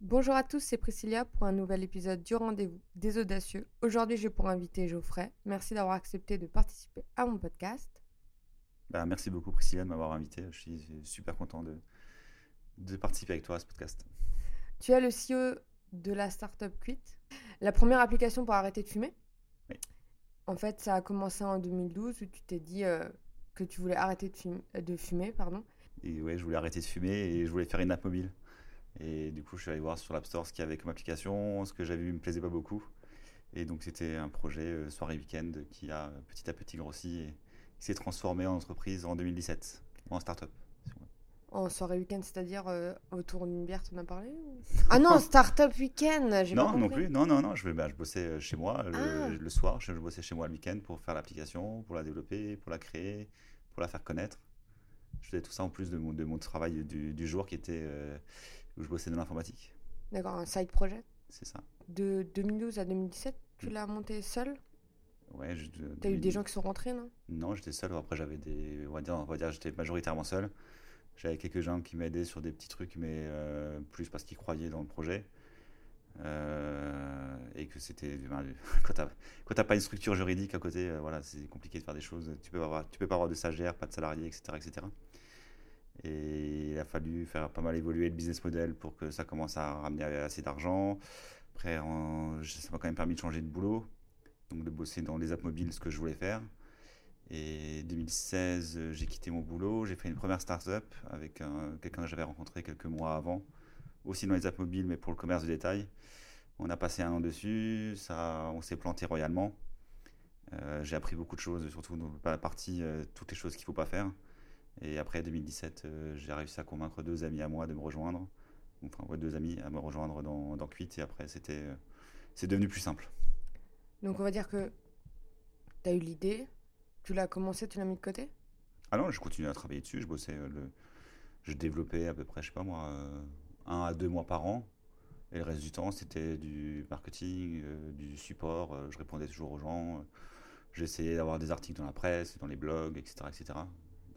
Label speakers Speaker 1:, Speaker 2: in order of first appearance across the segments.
Speaker 1: Bonjour à tous, c'est Priscilla pour un nouvel épisode du rendez-vous des audacieux. Aujourd'hui, j'ai pour inviter Geoffrey. Merci d'avoir accepté de participer à mon podcast.
Speaker 2: Bah, merci beaucoup Priscilla de m'avoir invité. Je suis super content de, de participer avec toi à ce podcast.
Speaker 1: Tu es le CEO de la startup Quit, la première application pour arrêter de fumer.
Speaker 2: Oui.
Speaker 1: En fait, ça a commencé en 2012 où tu t'es dit euh, que tu voulais arrêter de fumer, de fumer pardon.
Speaker 2: Et ouais, je voulais arrêter de fumer et je voulais faire une app mobile. Et du coup, je suis allé voir sur l'App Store ce qu'il y avait comme application. Ce que j'avais vu me plaisait pas beaucoup. Et donc, c'était un projet euh, soirée week-end qui a petit à petit grossi et qui s'est transformé en entreprise en 2017, en start-up.
Speaker 1: En soirée week-end, c'est-à-dire euh, autour d'une bière, tu en as parlé ou... Ah non, start-up week-end pas
Speaker 2: Non, non plus. Non, non, non. Je, bah, je bossais euh, chez moi le,
Speaker 1: Ah.
Speaker 2: le soir. Je, je bossais chez moi le week-end pour faire l'application, pour la développer, pour la créer, pour la faire connaître. Je faisais tout ça en plus de mon, de mon travail du, du jour qui était euh, où je bossais dans l'informatique.
Speaker 1: D'accord, un side project.
Speaker 2: C'est ça.
Speaker 1: De 2012 à 2017, tu l'as monté seul?
Speaker 2: Ouais, je-
Speaker 1: T'as eu des
Speaker 2: 2000
Speaker 1: gens qui sont rentrés, non?
Speaker 2: Non, j'étais seul. Après, j'avais des. On va dire, on va dire j'étais majoritairement seul. J'avais quelques gens qui m'aidaient sur des petits trucs, mais euh, plus parce qu'ils croyaient dans le projet. Euh, et que c'était. ben, quand t'as quand t'as pas une structure juridique à côté, euh, voilà, c'est compliqué de faire des choses. Tu peux, avoir, tu peux pas avoir de stagiaires, pas de salariés, etc., etc. Et il a fallu faire pas mal évoluer le business model pour que ça commence à ramener assez d'argent. Après, ça m'a quand même permis de changer de boulot, donc de bosser dans les apps mobiles, ce que je voulais faire. Et 2016, euh, j'ai quitté mon boulot, j'ai fait une première start-up avec un- quelqu'un que j'avais rencontré quelques mois avant, aussi dans les apps mobiles, mais pour le commerce de détail. On a passé un an dessus, on s'est planté royalement. Euh, j'ai appris beaucoup de choses, surtout dans la partie euh, toutes les choses qu'il ne faut pas faire. Et après 2017, euh, j'ai réussi à convaincre deux amis à moi de me rejoindre. Enfin, ouais, deux amis à me rejoindre dans, dans Quit. Et après, c'était, euh, c'est devenu plus simple.
Speaker 1: Donc on va dire que tu as eu l'idée, tu l'as commencé, tu l'as mis de côté?
Speaker 2: Ah non, je continuais à travailler dessus. Je bossais, euh, le... je développais à peu près, je sais pas moi, un à deux mois par an. Et le reste du temps, c'était du marketing, euh, du support. euh, je répondais toujours aux gens. euh, J'essayais d'avoir des articles dans la presse, dans les blogs, etc. etc.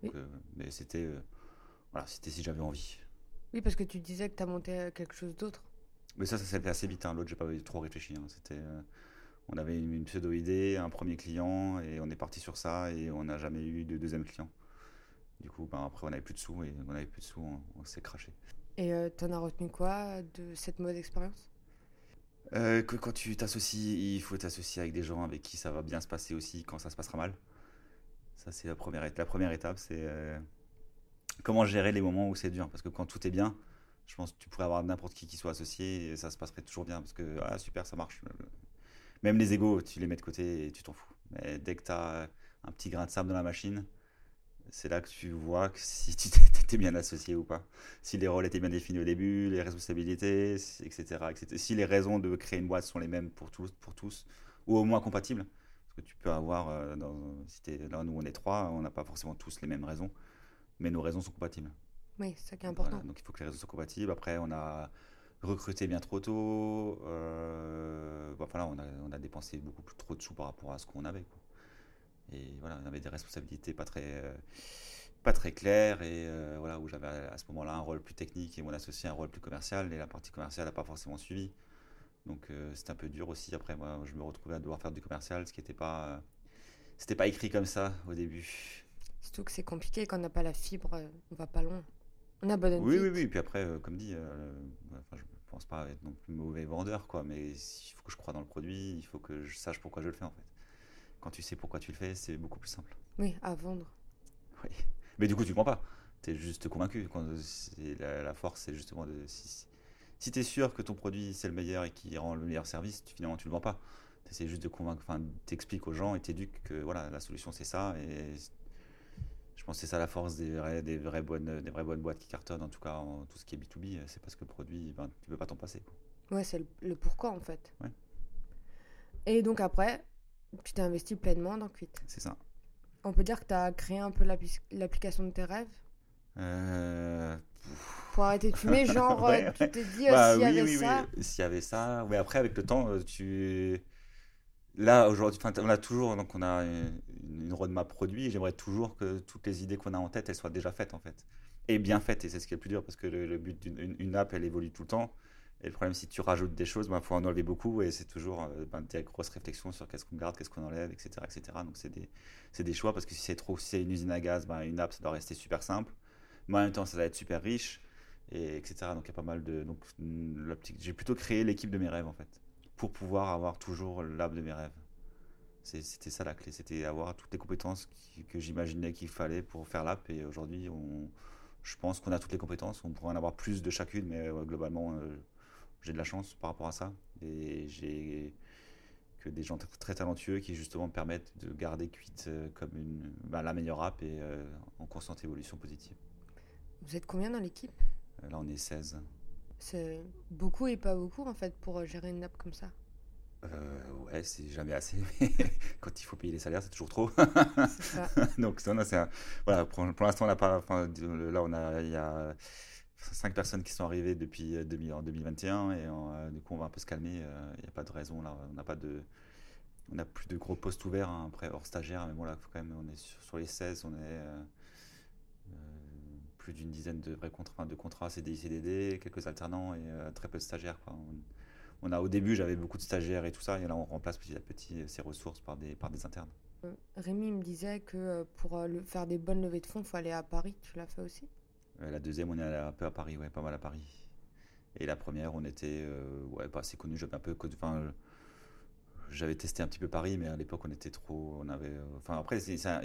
Speaker 2: Donc,
Speaker 1: Oui.
Speaker 2: euh, mais c'était, euh, voilà, c'était si j'avais envie.
Speaker 1: Oui, parce que tu disais que tu as monté euh, quelque chose d'autre.
Speaker 2: Mais ça, ça s'est fait assez vite. hein. L'autre, j'ai pas trop réfléchi. hein. C'était, on avait une, une pseudo-idée, un premier client, et on est parti sur ça, et on n'a jamais eu de deuxième client. Du coup, ben, après, on n'avait plus de sous, et on n'avait plus de sous, on, on s'est craché.
Speaker 1: Et euh, t'en as retenu quoi de cette mauvaise expérience?
Speaker 2: Euh, que quand tu t'associes, il faut t'associer avec des gens avec qui ça va bien se passer aussi quand ça se passera mal. Ça, c'est la première, étape, c'est euh, comment gérer les moments où c'est dur. Parce que quand tout est bien, je pense que tu pourrais avoir n'importe qui qui soit associé et ça se passerait toujours bien. Parce que, ah super, ça marche. Même les égaux, tu les mets de côté et tu t'en fous. Mais dès que tu as un petit grain de sable dans la machine, c'est là que tu vois si tu t'étais bien associé ou pas. Si les rôles étaient bien définis au début, les responsabilités, etc., etc. Si les raisons de créer une boîte sont les mêmes pour tous ou au moins compatibles. Que tu peux avoir, euh, dans, si t'es là où on est trois, on n'a pas forcément tous les mêmes raisons, mais nos raisons sont compatibles.
Speaker 1: Oui, c'est ça qui est important.
Speaker 2: Voilà, donc il faut que les raisons soient compatibles. Après, on a recruté bien trop tôt. Euh, bon, enfin là, on a, on a dépensé beaucoup plus trop de sous par rapport à ce qu'on avait. quoi. Et voilà, on avait des responsabilités pas très, euh, pas très claires. Et euh, voilà, où j'avais à ce moment-là un rôle plus technique et mon associé un rôle plus commercial. Et la partie commerciale n'a pas forcément suivi. Donc euh, c'était un peu dur aussi. Après, moi, je me retrouvais à devoir faire du commercial, ce qui n'était pas, euh, c'était pas écrit comme ça au début.
Speaker 1: Surtout que c'est compliqué quand on n'a pas la fibre, euh, on va pas loin. On abandonne
Speaker 2: Oui,
Speaker 1: vite.
Speaker 2: oui, oui. Puis après, euh, comme dit, enfin, je pense pas être non plus mauvais vendeur, quoi. Mais il faut que je croie dans le produit, il faut que je sache pourquoi je le fais, en fait. Quand tu sais pourquoi tu le fais, c'est beaucoup plus simple.
Speaker 1: Oui, à vendre.
Speaker 2: Oui. Mais du coup, tu ne vends pas. Tu es juste convaincu. Quand la, la force, c'est justement de. Si, si tu es sûr que ton produit c'est le meilleur et qui rend le meilleur service, tu, finalement, tu le vends pas. Tu essaies juste de convaincre, enfin, t'expliques aux gens et t'éduques que voilà, la solution c'est ça. Et je pense que c'est ça la force des vraies, des, vraies bonnes, des vraies bonnes boîtes qui cartonnent, en tout cas en tout ce qui est B2B, c'est parce que le produit, ben, tu peux pas t'en passer. quoi.
Speaker 1: Ouais, c'est le, le pourquoi en fait.
Speaker 2: Ouais.
Speaker 1: Et donc après, tu t'es investi pleinement dans Quit.
Speaker 2: C'est ça.
Speaker 1: On peut dire que tu as créé un peu l'appli- l'application de tes rêves?
Speaker 2: Euh,
Speaker 1: pour arrêter de fumer. Genre, euh,
Speaker 2: Ouais.
Speaker 1: tu t'es dit, euh,
Speaker 2: Bah
Speaker 1: s'il y avait
Speaker 2: oui,
Speaker 1: ça.
Speaker 2: oui. S'il y avait ça. Mais après, avec le temps, euh, tu. Là, aujourd'hui, on a toujours, donc on a une, roadmap produit j'aimerais toujours que toutes les idées qu'on a en tête, elles soient déjà faites, en fait. Et bien faites, et c'est ce qui est le plus dur, parce que le, le but d'une une- une app, elle évolue tout le temps. Et le problème, si tu rajoutes des choses, il ben, faut en enlever beaucoup et c'est toujours ben, des grosses réflexions sur qu'est-ce qu'on garde, qu'est-ce qu'on enlève, etc. etc. Donc c'est des, des, choix parce que si c'est trop, si c'est une usine à gaz, ben, une app, ça doit rester super simple. Mais en même temps, ça doit être super riche, et etc. Donc il y a pas mal de. Donc j'ai plutôt créé l'équipe de mes rêves en fait, pour pouvoir avoir toujours l'app de mes rêves. C'était ça la clé, c'était avoir toutes les compétences que j'imaginais qu'il fallait pour faire l'app. Et aujourd'hui, je pense qu'on a toutes les compétences. On pourrait en avoir plus de chacune, mais globalement, euh, j'ai de la chance par rapport à ça. Et j'ai que des gens très, talentueux qui justement permettent de garder Quit euh, comme une, bah, la meilleure app et euh, en constante évolution positive.
Speaker 1: Vous êtes combien dans l'équipe?
Speaker 2: Là, on est 16.
Speaker 1: C'est beaucoup et pas beaucoup en fait pour gérer une app comme ça?
Speaker 2: Euh, ouais, c'est jamais assez. quand il faut payer les salaires, c'est toujours trop.
Speaker 1: ça.
Speaker 2: Donc, voilà, pour, l'instant, on n'a pas. Enfin, là, on a, il y a cinq personnes qui sont arrivées depuis 2000, euh, en 2021 et euh, du coup, on va un peu se calmer. Euh, il n'y a pas de raison là. On n'a pas de. On n'a plus de gros postes ouverts hein, après hors stagiaire, mais bon là, quand même, on est sur, les 16, on est plus d'une dizaine de vrais contrats, de contrats CDI, CDD, quelques alternants et très peu de stagiaires. Quoi. On, on a au début j'avais beaucoup de stagiaires et tout ça et là on remplace petit à petit ces ressources par des par des internes.
Speaker 1: Euh, Rémi me disait que euh, pour euh, faire des bonnes levées de fonds, il faut aller à Paris. Tu l'as fait aussi?
Speaker 2: La deuxième, on est un peu à Paris, ouais, pas mal à Paris. Et la première, on était ouais, pas assez connu. J'avais un peu, enfin, j'avais testé un petit peu Paris, mais à l'époque, on était trop, on avait, enfin après, ça,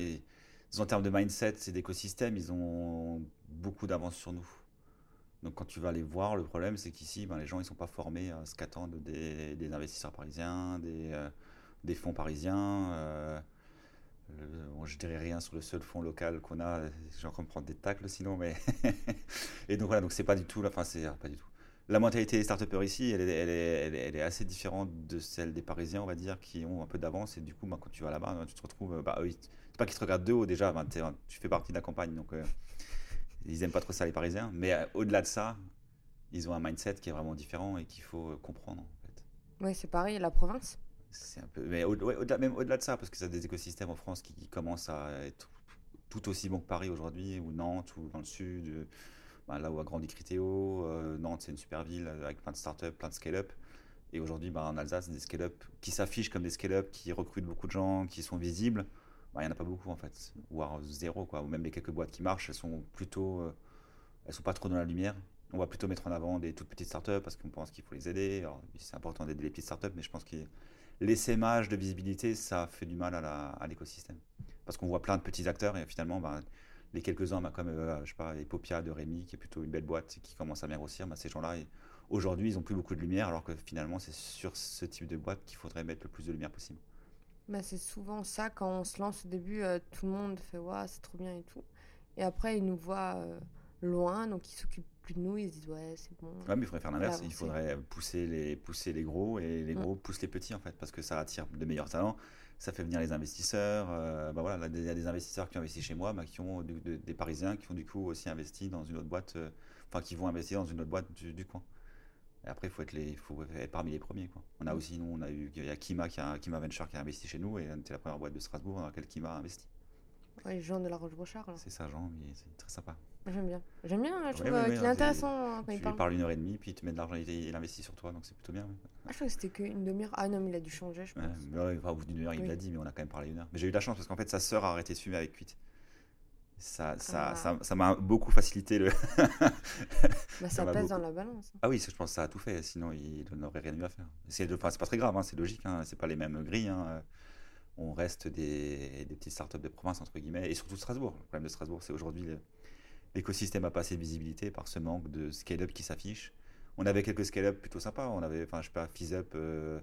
Speaker 2: en termes de mindset, c'est d'écosystème, ils ont beaucoup d'avance sur nous. Donc quand tu vas les voir, le problème c'est qu'ici, ben, les gens ils sont pas formés à ce qu'attendent des, investisseurs parisiens, des, euh, fonds parisiens. Euh, je dirais rien sur le seul fonds local qu'on a. J'ai encore me prendre des tacles sinon, mais et donc voilà, donc c'est pas du tout, enfin c'est pas du tout. La mentalité des start ici, elle est, elle, est, elle, est, assez différente de celle des Parisiens, on va dire, qui ont un peu d'avance. Et du coup, ben, quand tu vas là-bas, tu te retrouves. Bah, c'est pas qu'ils te regardent de haut déjà, ben, tu fais partie de la campagne. Donc, euh, ils aiment pas trop ça les Parisiens, mais euh, au-delà de ça, ils ont un mindset qui est vraiment différent et qu'il faut euh, comprendre. En fait.
Speaker 1: Oui, c'est pareil, la province?
Speaker 2: C'est un peu, mais même au-delà de ça, parce que ça a des écosystèmes en France qui, commencent à être tout aussi bons que Paris aujourd'hui, ou Nantes, ou dans le sud, bah, là où a grandi Critéo. Nantes, c'est une super ville avec plein de startups, plein de scale-up. Et aujourd'hui, bah, en Alsace, des scale-up qui s'affichent comme des scale-up, qui recrutent beaucoup de gens, qui sont visibles il bah, n'y en a pas beaucoup en fait, voire zéro quoi. Ou même les quelques boîtes qui marchent, elles sont plutôt, euh, elles sont pas trop dans la lumière. On va plutôt mettre en avant des toutes petites startups parce qu'on pense qu'il faut les aider. c'est important d'aider les petites startups, mais je pense que l'essaimage de visibilité, ça fait du mal à l'écosystème. Parce qu'on voit plein de petits acteurs et finalement, bah, les quelques-uns, bah, comme euh, je sais pas, Epopia de Rémi, qui est plutôt une belle boîte qui commence à bien grossir, bah, ces gens-là, aujourd'hui, ils ont plus beaucoup de lumière, alors que finalement, c'est sur ce type de boîte qu'il faudrait mettre le plus de lumière possible.
Speaker 1: Bah, c'est souvent ça, quand on se lance au début, euh, tout le monde fait ouais, c'est trop bien et tout. Et après, ils nous voient euh, loin, donc ils s'occupent plus de nous, ils se disent ouais, c'est bon.
Speaker 2: Ouais, mais il faudrait faire l'inverse, il faudrait pousser les, pousser les gros et les gros poussent les petits en fait, parce que ça attire de meilleurs talents, ça fait venir les investisseurs. Euh, bah voilà, il y a des investisseurs qui ont investi chez moi, bah, qui ont des Parisiens qui ont du coup aussi investi dans une autre boîte, enfin qui vont investir dans une autre boîte du coin. Et après, il faut être, les, faut être parmi les premiers. Quoi. On a mm. aussi, nous, on a eu, il y a Kima, qui a, Kima Venture qui a investi chez nous, et c'était la première boîte de Strasbourg dans laquelle Kima a investi.
Speaker 1: Ouais, Jean de la Roche-Brochard.
Speaker 2: C'est ça, Jean, mais c'est très sympa.
Speaker 1: J'aime bien. J'aime bien, je trouve qu'il est intéressant
Speaker 2: hein, quand il parle. parle une heure et demie, puis il te met de l'argent, il, investit sur toi, donc c'est plutôt bien.
Speaker 1: Ah, je crois que c'était qu'une demi-heure. Ah non, mais il a dû changer, je pense.
Speaker 2: Ouais, au bout d'une heure, il l'a dit, mais on a quand même parlé une heure. Mais j'ai eu la chance parce qu'en fait, sa sœur a arrêté de fumer avec 8 ça ça, ah. ça, ça m'a beaucoup facilité le
Speaker 1: bah, ça, pèse dans la balance
Speaker 2: ah oui je pense que ça a tout fait sinon il n'aurait rien eu à faire c'est enfin, pas très grave hein, c'est logique hein, c'est pas les mêmes grilles hein. on reste des, des petites startups de province entre guillemets et surtout Strasbourg le problème de Strasbourg c'est aujourd'hui l'écosystème a pas assez de visibilité par ce manque de scale-up qui s'affiche on avait quelques scale-up plutôt sympas on avait enfin je sais pas FizzUp euh,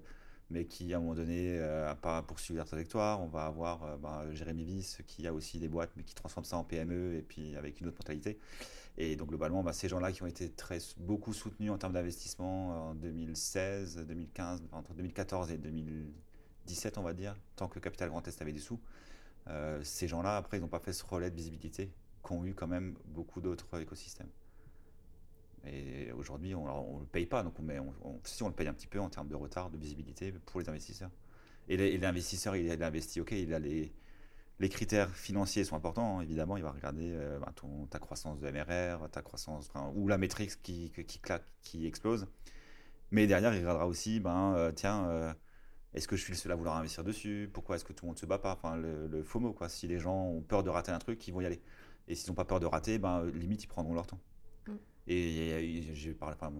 Speaker 2: mais qui à un moment donné n'a euh, pas poursuivi leur trajectoire. On va avoir euh, bah, Jérémy Viss qui a aussi des boîtes mais qui transforme ça en PME et puis avec une autre mentalité. Et donc globalement, bah, ces gens-là qui ont été très, beaucoup soutenus en termes d'investissement en 2016, 2015, entre 2014 et 2017 on va dire, tant que Capital Grand Est avait des sous, ces gens-là après ils n'ont pas fait ce relais de visibilité qu'ont eu quand même beaucoup d'autres écosystèmes. Et aujourd'hui, on ne le paye pas, donc on, si on le paye un petit peu en termes de retard, de visibilité pour les investisseurs. Et l'investisseur, il a investi, ok, il les, critères financiers sont importants, hein, évidemment, il va regarder euh, bah, ta croissance de MRR, ta croissance, ou la métrique qui, qui, claque, qui explose. Mais derrière, il regardera aussi, ben, euh, tiens, euh, est-ce que je suis le seul à vouloir investir dessus? Pourquoi est-ce que tout le monde se bat pas? Enfin, le, le FOMO, quoi. Si les gens ont peur de rater un truc, ils vont y aller. Et s'ils n'ont pas peur de rater, ben, limite, ils prendront leur temps.
Speaker 1: Mm.
Speaker 2: Et, et j'ai parlé, enfin,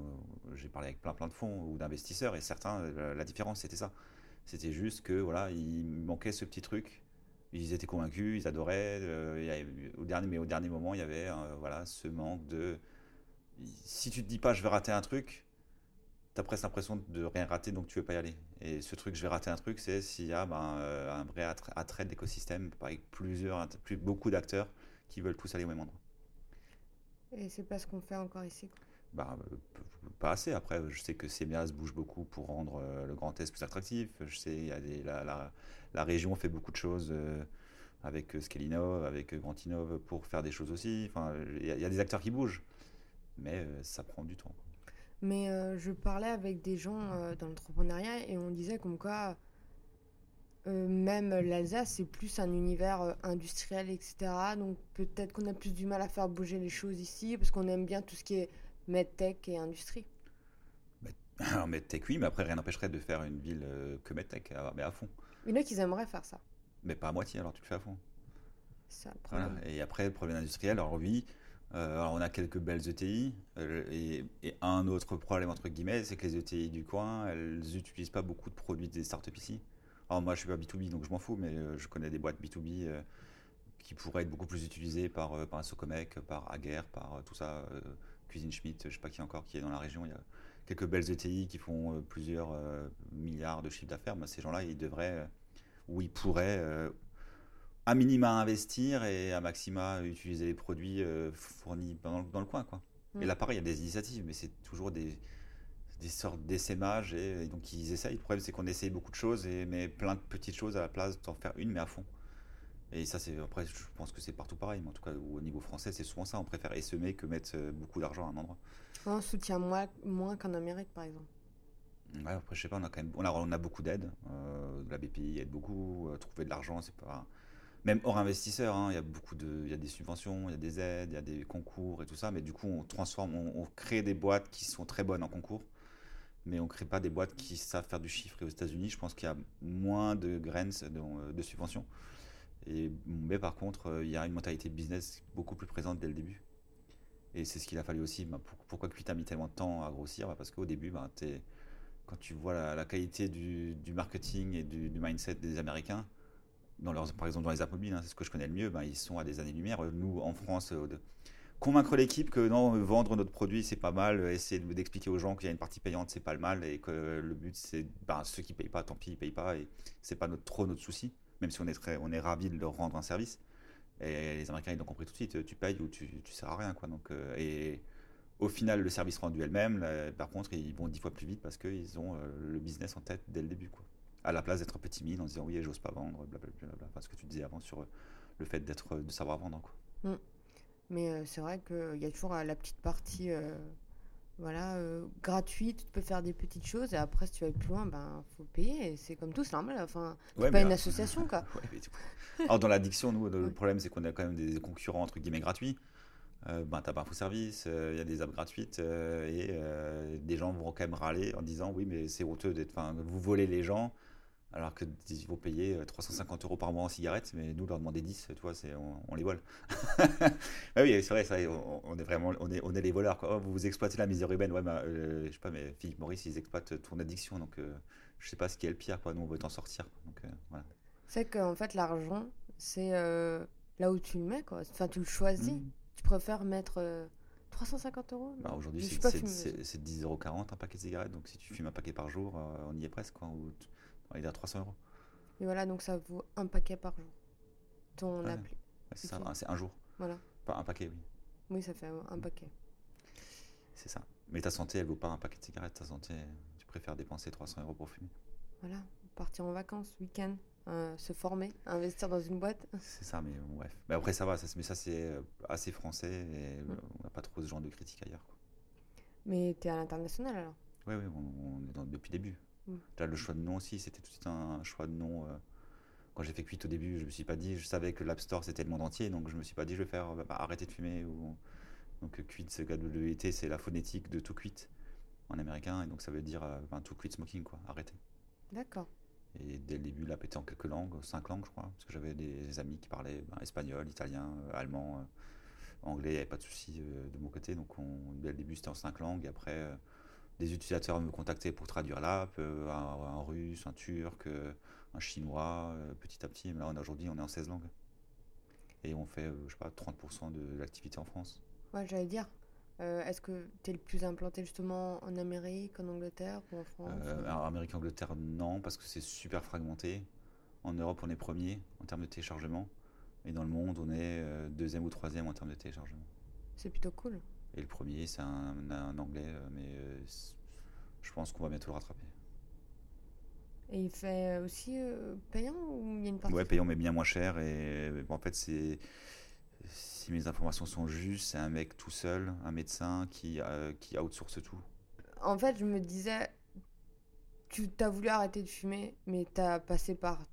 Speaker 2: j'ai parlé avec plein, plein de fonds ou d'investisseurs, et certains, la, la différence, c'était ça. C'était juste que, voilà, il manquait ce petit truc. Ils étaient convaincus, ils adoraient. euh, il y avait- au dernier, mais au dernier moment, il y avait, euh, voilà, ce manque de. Si tu te dis pas, je vais rater un truc, t'as presque l'impression de rien rater, donc tu veux pas y aller. Et ce truc, je vais rater un truc, c'est s'il y a ben, euh, un vrai attra- attrait de l'écosystème avec plusieurs, plus, beaucoup d'acteurs qui veulent tous aller au même endroit.
Speaker 1: Et c'est pas ce qu'on fait encore ici. quoi.
Speaker 2: Bah, euh, pas assez. Après, je sais que CMIAS bouge beaucoup pour rendre euh, le Grand Est plus attractif. Je sais, il y a des, la, la, la région fait beaucoup de choses euh, avec Scalinov, avec Grand Innov pour faire des choses aussi. Enfin, il y, a- il y a des acteurs qui bougent, mais ça prend du temps.
Speaker 1: Mais euh, je parlais avec des gens euh, dans l'entrepreneuriat et on disait comme quoi euh, même l'Alsace c'est plus un univers euh, industriel etc. Donc peut-être qu'on a plus du mal à faire bouger les choses ici parce qu'on aime bien tout ce qui est medtech et industrie.
Speaker 2: Alors, MedTech, oui, mais après, rien n'empêcherait de faire une ville euh, que MedTech, à- mais à fond.
Speaker 1: Il y en a qui aimeraient faire ça.
Speaker 2: Mais pas à moitié, alors tu le fais à fond.
Speaker 1: Ça le
Speaker 2: Voilà.
Speaker 1: problème.
Speaker 2: Et après, le problème industriel, alors oui, alors on a quelques belles ETI, et, et un autre problème, entre guillemets, c'est que les ETI du coin, elles n'utilisent pas beaucoup de produits des startups ici. Alors moi, je suis pas B2B, donc je m'en fous, mais euh, je connais des boîtes B2B euh, qui pourraient être beaucoup plus utilisées par, euh, par un Socomec, par Aguerre, par euh, tout ça, Cuisine Schmidt, je sais pas qui encore qui est dans la région. Il y a quelques belles ETI qui font plusieurs milliards de chiffres d'affaires. Ces gens-là, ils devraient, ou ils pourraient, à minima investir et à maxima utiliser les produits fournis dans, le- coin. Quoi.
Speaker 1: Mm.
Speaker 2: Et là, pareil, il y a des initiatives, mais c'est toujours des, des sortes d'essaimages. Et, et donc, ils essayent. Le problème, c'est qu'on essaye beaucoup de choses, et, mais plein de petites choses à la place d'en faire une, mais à fond. Et ça, c'est après, je pense que c'est partout pareil, mais en tout cas, au niveau français, c'est souvent ça. On préfère essaimer que mettre euh, beaucoup d'argent à un endroit.
Speaker 1: On soutient moins, moins qu'en Amérique par exemple.
Speaker 2: Ouais, après, je sais pas, on a quand même on a, on a beaucoup d'aide. Euh, la BPI aide beaucoup. euh, trouver de l'argent, c'est pas. Même hors investisseur, hein, il y a beaucoup de. Il y a des subventions, il y a des aides, il y a des concours et tout ça. Mais du coup, on transforme, on, on crée des boîtes qui sont très bonnes en concours. Mais on crée pas des boîtes qui savent faire du chiffre. Et aux États-Unis, je pense qu'il y a moins de graines de, de subventions. Et, mais par contre, euh, il y a une mentalité business beaucoup plus présente dès le début. Et c'est ce qu'il a fallu aussi. Bah, pour- pourquoi Quit a mis tellement de temps à grossir? Bah, Parce qu'au début, bah, quand tu vois la, qualité du, marketing et du, mindset des Américains, par exemple dans les apps mobiles, hein, c'est ce que je connais le mieux, ils sont à des années-lumière. Nous, en France, euh, convaincre l'équipe que non, vendre notre produit, c'est pas mal, essayer de- d'expliquer aux gens qu'il y a une partie payante, c'est pas le mal, et que le but, c'est ben, ceux qui payent pas, tant pis, ils payent pas, et c'est pas trop notre souci, même si on est, très, on est ravis de leur rendre un service. Et les Américains, ils l'ont compris tout de suite, tu payes ou tu, tu sers à rien. Quoi. Donc, euh, et au final, le service rendu elle-même, par contre, ils vont dix fois plus vite parce qu'ils ont euh, le business en tête dès le début. Quoi. À la place d'être un peu en disant oui, j'ose pas vendre, blablabla. Enfin, ce que tu disais avant sur le fait de savoir vendre. Quoi.
Speaker 1: Mais euh, c'est vrai qu'il y a toujours euh, la petite partie euh, voilà, euh, gratuite, tu peux faire des petites choses et après si tu vas plus loin, ben faut payer. et C'est comme tout, c'est normal. Enfin,
Speaker 2: Ouais,
Speaker 1: pas une
Speaker 2: alors-
Speaker 1: association quoi.
Speaker 2: Ouais, mais du coup- Alors, dans l'addiction, nous, le problème, c'est qu'on a quand même des concurrents entre guillemets gratuits. Euh, ben, t'as pas Infoservice, euh, il y a des apps gratuites euh, et euh, des gens vont quand même râler en disant oui, mais c'est honteux d'être. Enfin, vous volez les gens alors que ils vont payer euh, 350 euros par mois en cigarettes, mais nous leur demander 10, tu vois, c'est, on, on les vole. ah oui, c'est vrai, vrai, on, on est vraiment, on est, on est les voleurs. Quoi. Oh, vous vous exploitez la misère urbaine, ouais, bah, euh, je sais pas, mais Philippe Maurice, ils exploitent ton addiction, donc euh, je sais pas ce qui est le pire, quoi. Nous, on veut t'en sortir. quoi. Donc, euh, voilà.
Speaker 1: C'est qu'en fait l'argent, c'est euh, là où tu le mets quoi. Enfin, tu le choisis.
Speaker 2: Mm.
Speaker 1: Tu préfères mettre euh, 350 euros
Speaker 2: Bah, Aujourd'hui, c'est
Speaker 1: suis pas
Speaker 2: c'est-
Speaker 1: fumeuse.
Speaker 2: c'est- c'est 10,40€ un paquet de cigarettes. Donc, si tu fumes un paquet par jour, euh, on y est presque. Quoi, ou t- on est à 300 euros.
Speaker 1: Et voilà, donc ça vaut un paquet par jour. Ton
Speaker 2: Ouais.
Speaker 1: appli.
Speaker 2: Ouais, c'est ça, un- c'est un jour.
Speaker 1: Voilà.
Speaker 2: Pas un paquet, oui.
Speaker 1: Oui, ça fait un, paquet.
Speaker 2: C'est ça. Mais ta santé, elle vaut pas un paquet de cigarettes. Ta santé, tu préfères dépenser 300 euros pour fumer.
Speaker 1: Voilà. Partir en vacances, week-end, euh, se former, investir dans une boîte.
Speaker 2: C'est ça, mais bon, bref. Mais après, ça va. Ça, mais ça, c'est euh, assez français et
Speaker 1: Mm.
Speaker 2: on n'a pas trop ce genre de critiques ailleurs. Quoi.
Speaker 1: Mais t'es à l'international alors?
Speaker 2: Oui, oui, on, on est dans, depuis le début.
Speaker 1: Mm.
Speaker 2: Déjà, le choix de nom aussi, c'était tout de suite un choix de nom. euh, quand j'ai fait Quit au début, je me suis pas dit, je savais que l'App Store c'était le monde entier, donc je me suis pas dit, je vais faire bah, arrêter de fumer. Ou... Donc, euh, Quit, c'est KWT, c'est la phonétique de tout Quit. en américain, et donc ça veut dire euh, ben, to quit smoking, quoi, arrêter.
Speaker 1: D'accord.
Speaker 2: Et dès le début, l'app était en quelques langues, cinq langues, je crois, parce que j'avais des, amis qui parlaient ben, espagnol, italien, allemand, euh, anglais, il n'y avait pas de souci de mon côté, donc on, dès le début, c'était en cinq langues, et après, des utilisateurs me contactaient pour traduire l'app, un, russe, un turc, un chinois, petit à petit, mais là, aujourd'hui, on est en 16 langues. Et on fait, je sais pas, 30% de l'activité en France.
Speaker 1: Ouais, j'allais dire, euh, est-ce que tu es le plus implanté justement en Amérique, en Angleterre ou en France
Speaker 2: euh, alors, Amérique, Angleterre, non, parce que c'est super fragmenté. En Europe, on est premier en termes de téléchargement. Et dans le monde, on est euh, deuxième ou troisième en termes de téléchargement.
Speaker 1: C'est plutôt cool.
Speaker 2: Et le premier, c'est un, anglais, mais je pense qu'on va bientôt le rattraper.
Speaker 1: Et il fait aussi payant ou il y a une partie?
Speaker 2: Ouais, payant, mais bien moins cher. Et en fait, c'est si mes informations sont justes, c'est un mec tout seul, un médecin qui, euh, qui outsource tout.
Speaker 1: En fait, je me disais, tu as voulu arrêter de fumer, mais tu as passé par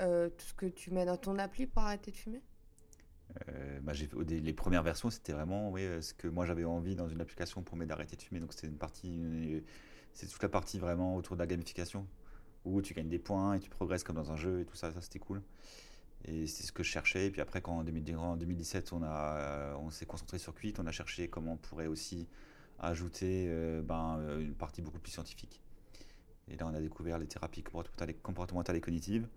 Speaker 1: euh, tout ce que tu mets dans ton appli pour arrêter de fumer?
Speaker 2: Euh, bah, les premières versions, c'était vraiment oui, ce que moi j'avais envie dans une application pour m'aider à arrêter de fumer. Donc c'était une partie, c'est toute la partie vraiment autour de la gamification où tu gagnes des points et tu progresses comme dans un jeu et tout ça, ça c'était cool. Et c'est ce que je cherchais. Et puis après, quand en 2017, on, a, on s'est concentré sur Quit, on a cherché comment on pourrait aussi ajouter euh, ben, euh, une partie beaucoup plus scientifique. Et là, on a découvert les thérapies comportementales et cognitives.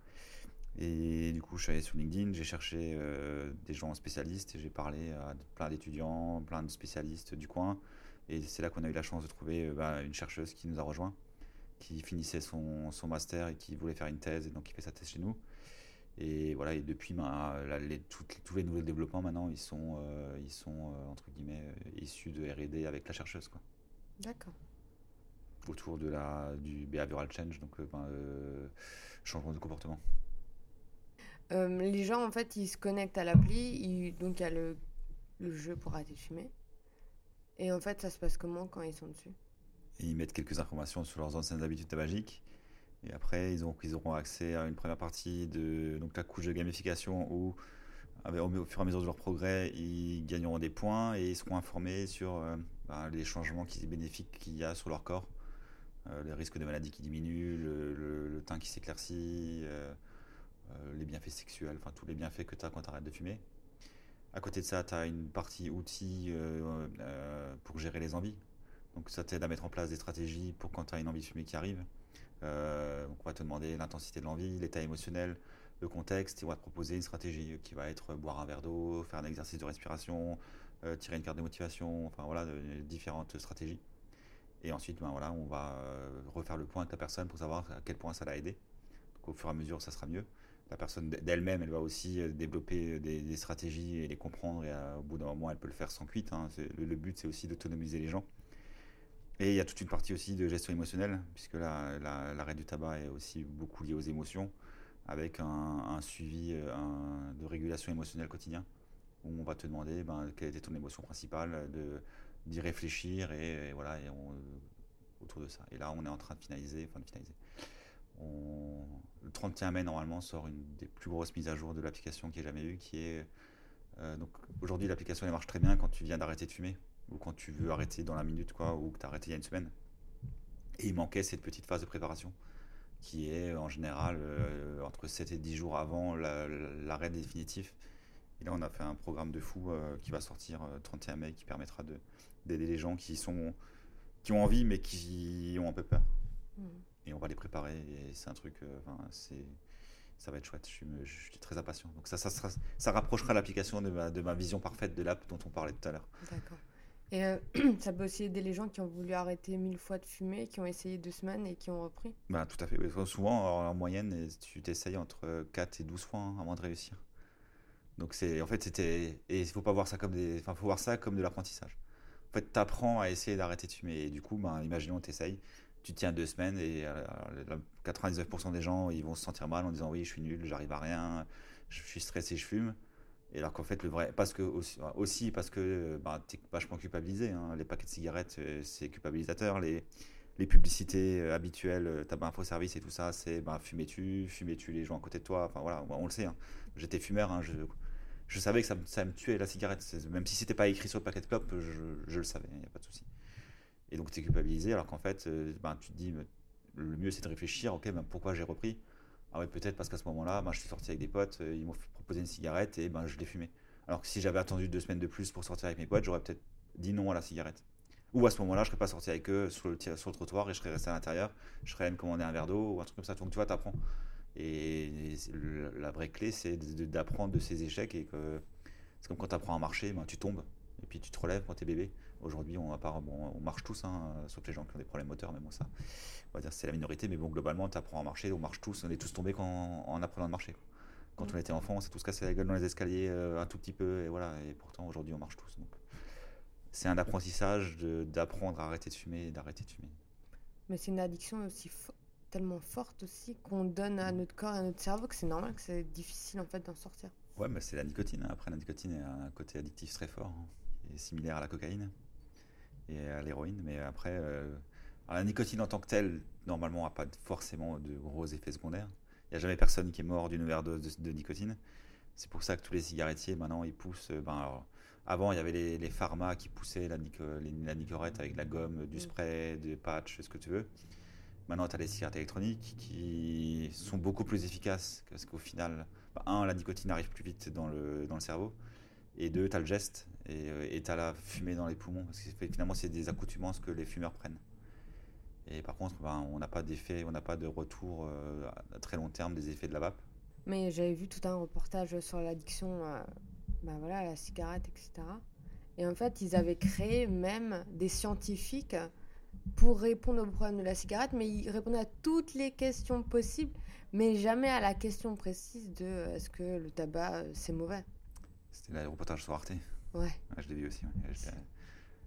Speaker 2: Et du coup, je suis allé sur LinkedIn, j'ai cherché euh, des gens spécialistes et j'ai parlé à plein d'étudiants, plein de spécialistes du coin. Et c'est là qu'on a eu la chance de trouver ben, une chercheuse qui nous a rejoint, qui finissait son, son, master et qui voulait faire une thèse et donc qui fait sa thèse chez nous. Et voilà, et depuis, ben, les, tous les nouveaux développements maintenant, ils sont, euh, ils sont euh, entre guillemets euh, issus de R&D avec la chercheuse, quoi.
Speaker 1: D'accord.
Speaker 2: Autour de la du behavioral change, donc ben, changement de comportement.
Speaker 1: Les gens, en fait, ils se connectent à l'appli, donc il y a le, jeu pour arrêter de fumer. Et en fait, ça se passe comment quand ils sont dessus?
Speaker 2: Ils mettent quelques informations sur leurs anciennes habitudes tabagiques. Et après, ils, ont, ils auront accès à une première partie de donc, la couche de gamification où, au fur et à mesure de leur progrès, ils gagneront des points et ils seront informés sur euh, ben, les changements bénéfiques qu'il y a sur leur corps, euh, les risques de maladie qui diminuent, le, teint qui s'éclaircit, euh, les bienfaits sexuels, enfin tous les bienfaits que tu as quand tu arrêtes de fumer. À côté de ça, tu as une partie outils pour gérer les envies. Donc ça t'aide à mettre en place des stratégies pour quand tu as une envie de fumer qui arrive. Euh, on va te demander l'intensité de l'envie, l'état émotionnel, le contexte, et on va te proposer une stratégie qui va être boire un verre d'eau, faire un exercice de respiration, euh, tirer une carte de motivation, enfin voilà, différentes stratégies. Et ensuite, ben voilà, on va euh, refaire le point avec la personne pour savoir à quel point ça l'a aidé. Donc, au fur et à mesure, ça sera mieux. La personne d'elle-même, elle va aussi développer des, stratégies et les comprendre. Et au bout d'un moment, elle peut le faire sans cuite. Hein. Le, but, c'est aussi d'autonomiser les gens. Et il y a toute une partie aussi de gestion émotionnelle, puisque l'arrêt la, du tabac est aussi beaucoup lié aux émotions, avec un, suivi euh, de régulation émotionnelle quotidien, où on va te demander ben, quelle était ton émotion principale, d'y réfléchir, et, voilà, et autour de ça. Et là, on est en train de finaliser, enfin de finaliser. Le 31 mai, normalement, sort une des plus grosses mises à jour de l'application qui ait jamais eu, qui est... Euh, donc aujourd'hui, l'application, elle marche très bien quand tu viens d'arrêter de fumer ou quand tu veux arrêter dans la minute, quoi, ou que tu as arrêté il y a une semaine. Et il manquait cette petite phase de préparation qui est en général euh, entre 7 et 10 jours avant l'arrêt définitif. Et là, on a fait un programme de fou euh, qui va sortir 31 euh, mai qui permettra d'aider les gens qui, sont, qui ont envie mais qui ont un peu peur. Mmh. Et on va les préparer. Et c'est un truc, c'est ça va être chouette. Je suis, très impatient. Donc ça, ça, ça rapprochera l'application de ma, de ma vision parfaite de l'app dont on parlait tout à l'heure.
Speaker 1: D'accord. Et euh, ça peut aussi aider les gens qui ont voulu arrêter mille fois de fumer, qui ont essayé deux semaines et qui ont repris?
Speaker 2: Bah, tout à fait. Souvent, en moyenne, tu t'essayes entre 4 et 12 fois hein, avant de réussir. Donc, c'est, en fait, c'était. Et il faut pas voir ça comme des. Enfin, faut voir ça comme de l'apprentissage. En fait, tu apprends à essayer d'arrêter de fumer. Et du coup, bah, imaginons, tu essayes, tu tiens deux semaines et 99% euh, des gens, ils vont se sentir mal en disant oui, je suis nul, j'arrive à rien, je suis stressé, je fume. Et alors qu'en fait, le vrai. Parce que aussi, parce que bah, tu es vachement culpabilisé. Hein. Les paquets de cigarettes, euh, c'est culpabilisateur. Les, les publicités euh, habituelles, euh, tabac info service et tout ça, c'est bah, fumais-tu, fumais-tu les gens à côté de toi? Enfin voilà, on le sait. Hein. J'étais fumeur, hein, je, je, savais que ça, ça, me tuait la cigarette. Même si c'était pas écrit sur le paquet de clopes, je, je le savais, il n'y a pas de souci. Et donc, tu es culpabilisé, alors qu'en fait, euh, ben, tu te dis, le mieux, c'est de réfléchir, ok, ben, pourquoi j'ai repris? Ah ouais, peut-être parce qu'à ce moment-là, ben, je suis sorti avec des potes, euh, ils m'ont proposé une cigarette et ben, je l'ai fumée. Alors que si j'avais attendu deux semaines de plus pour sortir avec mes potes, j'aurais peut-être dit non à la cigarette. Ou à ce moment-là, je serais pas sorti avec eux sur le, trottoir et je serais resté à l'intérieur. Je serais même commandé un verre d'eau ou un truc comme ça. Donc tu vois, tu apprends. Et la vraie clé, c'est d'apprendre de ses échecs. Et que c'est comme quand tu apprends à marcher, ben, tu tombes et puis tu te relèves quand tu es bébé. Aujourd'hui, on, bon, on marche tous, hein, sauf les gens qui ont des problèmes moteurs, mais bon, ça, on va dire c'est la minorité. Mais bon, globalement, tu apprends à marcher, on marche tous, on est tous tombés quand, en apprenant à marcher. Quand mm. on était enfant, on s'est tous cassé la gueule dans les escaliers euh, un tout petit peu, et voilà. Et pourtant, aujourd'hui, on marche tous. Donc, c'est un apprentissage d'apprendre à arrêter de fumer et d'arrêter de fumer.
Speaker 1: Mais c'est une addiction aussi tellement forte aussi qu'on donne à notre corps et à notre cerveau que c'est normal que c'est difficile en fait d'en sortir.
Speaker 2: Ouais, mais c'est la nicotine. Hein. Après, la nicotine a un côté addictif très fort, hein, qui est similaire à la cocaïne et à l'héroïne. Mais après, euh, la nicotine en tant que telle, normalement, n'a pas forcément de gros effets secondaires. Il n'y a jamais personne qui est mort d'une overdose de, nicotine. C'est pour ça que tous les cigarettiers, maintenant, ils poussent. Euh, ben, avant, il y avait les, les pharma qui poussaient la, la nicorette avec la gomme, du mm. spray, des patchs, ce que tu veux. Maintenant, tu as les cigarettes électroniques qui sont beaucoup plus efficaces parce qu'au final, bah, un, la nicotine arrive plus vite dans le, dans le cerveau. Et deux, tu as le geste et tu as la fumée dans les poumons. Parce que finalement, c'est des accoutumances que les fumeurs prennent. Et par contre, ben, on n'a pas d'effet, on n'a pas de retour euh, à très long terme des effets de la vape.
Speaker 1: Mais j'avais vu tout un reportage sur l'addiction euh, ben voilà, à la cigarette, etc. Et en fait, ils avaient créé même des scientifiques pour répondre aux problèmes de la cigarette, mais ils répondaient à toutes les questions possibles, mais jamais à la question précise de euh, est-ce que le tabac c'est mauvais?
Speaker 2: C'était le reportage sur Arte.
Speaker 1: Ouais.
Speaker 2: je l'ai vu aussi.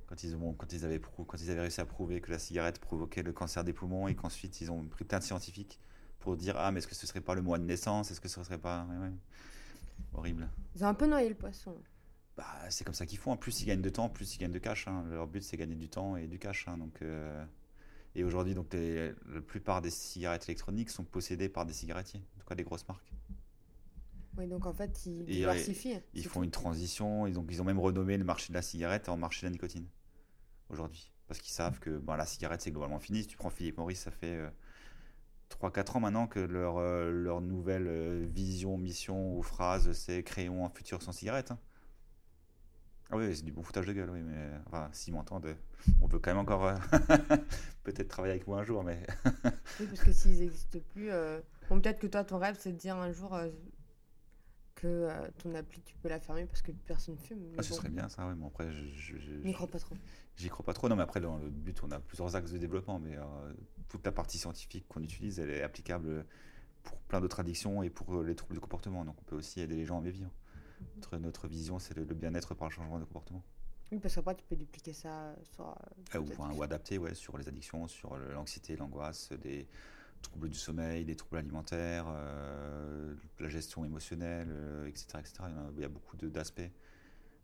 Speaker 2: Quand ils, ont, quand, ils avaient, quand ils avaient réussi à prouver que la cigarette provoquait le cancer des poumons et qu'ensuite ils ont pris plein de scientifiques pour dire Ah, mais est-ce que ce serait pas le mois de naissance? Est-ce que ce serait pas. Horrible.
Speaker 1: Ils ont un peu noyé le poisson.
Speaker 2: Bah, c'est comme ça qu'ils font. En plus, ils gagnent de temps, plus ils gagnent de cash. Hein. Leur but, c'est gagner du temps et du cash. Hein. Donc, euh, Et aujourd'hui, donc, la plupart des cigarettes électroniques sont possédées par des cigarettiers, en tout cas des grosses marques.
Speaker 1: Oui, donc en fait, ils diversifient.
Speaker 2: Ils font une transition. Ils ont, ils ont même renommé le marché de la cigarette en marché de la nicotine aujourd'hui. Parce qu'ils savent que bon, la cigarette, c'est globalement fini. Si tu prends Philippe Maurice, ça fait 3-4 euh, ans maintenant que leur, euh, leur nouvelle euh, vision, mission ou phrase, c'est créons un futur sans cigarette. Hein. Ah oui, c'est du bon foutage de gueule, oui, mais enfin, s'ils m'entendent, on peut quand même encore peut-être travailler avec moi un jour, mais.
Speaker 1: oui, parce que s'ils n'existent plus, bon, peut-être que toi, ton rêve, c'est de dire un jour, que euh, ton appli, tu peux la fermer parce que personne fume.
Speaker 2: Ah, ce serait bien ça, oui, mais après, je.
Speaker 1: J'y crois pas trop.
Speaker 2: J'y crois pas trop, non, mais après, dans le but, on a plusieurs axes de développement, mais euh, toute la partie scientifique qu'on utilise, elle est applicable pour plein d'autres addictions et pour euh, les troubles de comportement. Donc, on peut aussi aider les gens à vivre. Notre, notre vision, c'est le, bien-être par le changement de comportement.
Speaker 1: Oui, parce qu'après, tu peux dupliquer ça sur.
Speaker 2: ou, ou, adapter, ouais, sur les addictions, sur l'anxiété, l'angoisse, des troubles du sommeil, des troubles alimentaires, la gestion émotionnelle, etc., euh, etc. Il y a, beaucoup d'aspects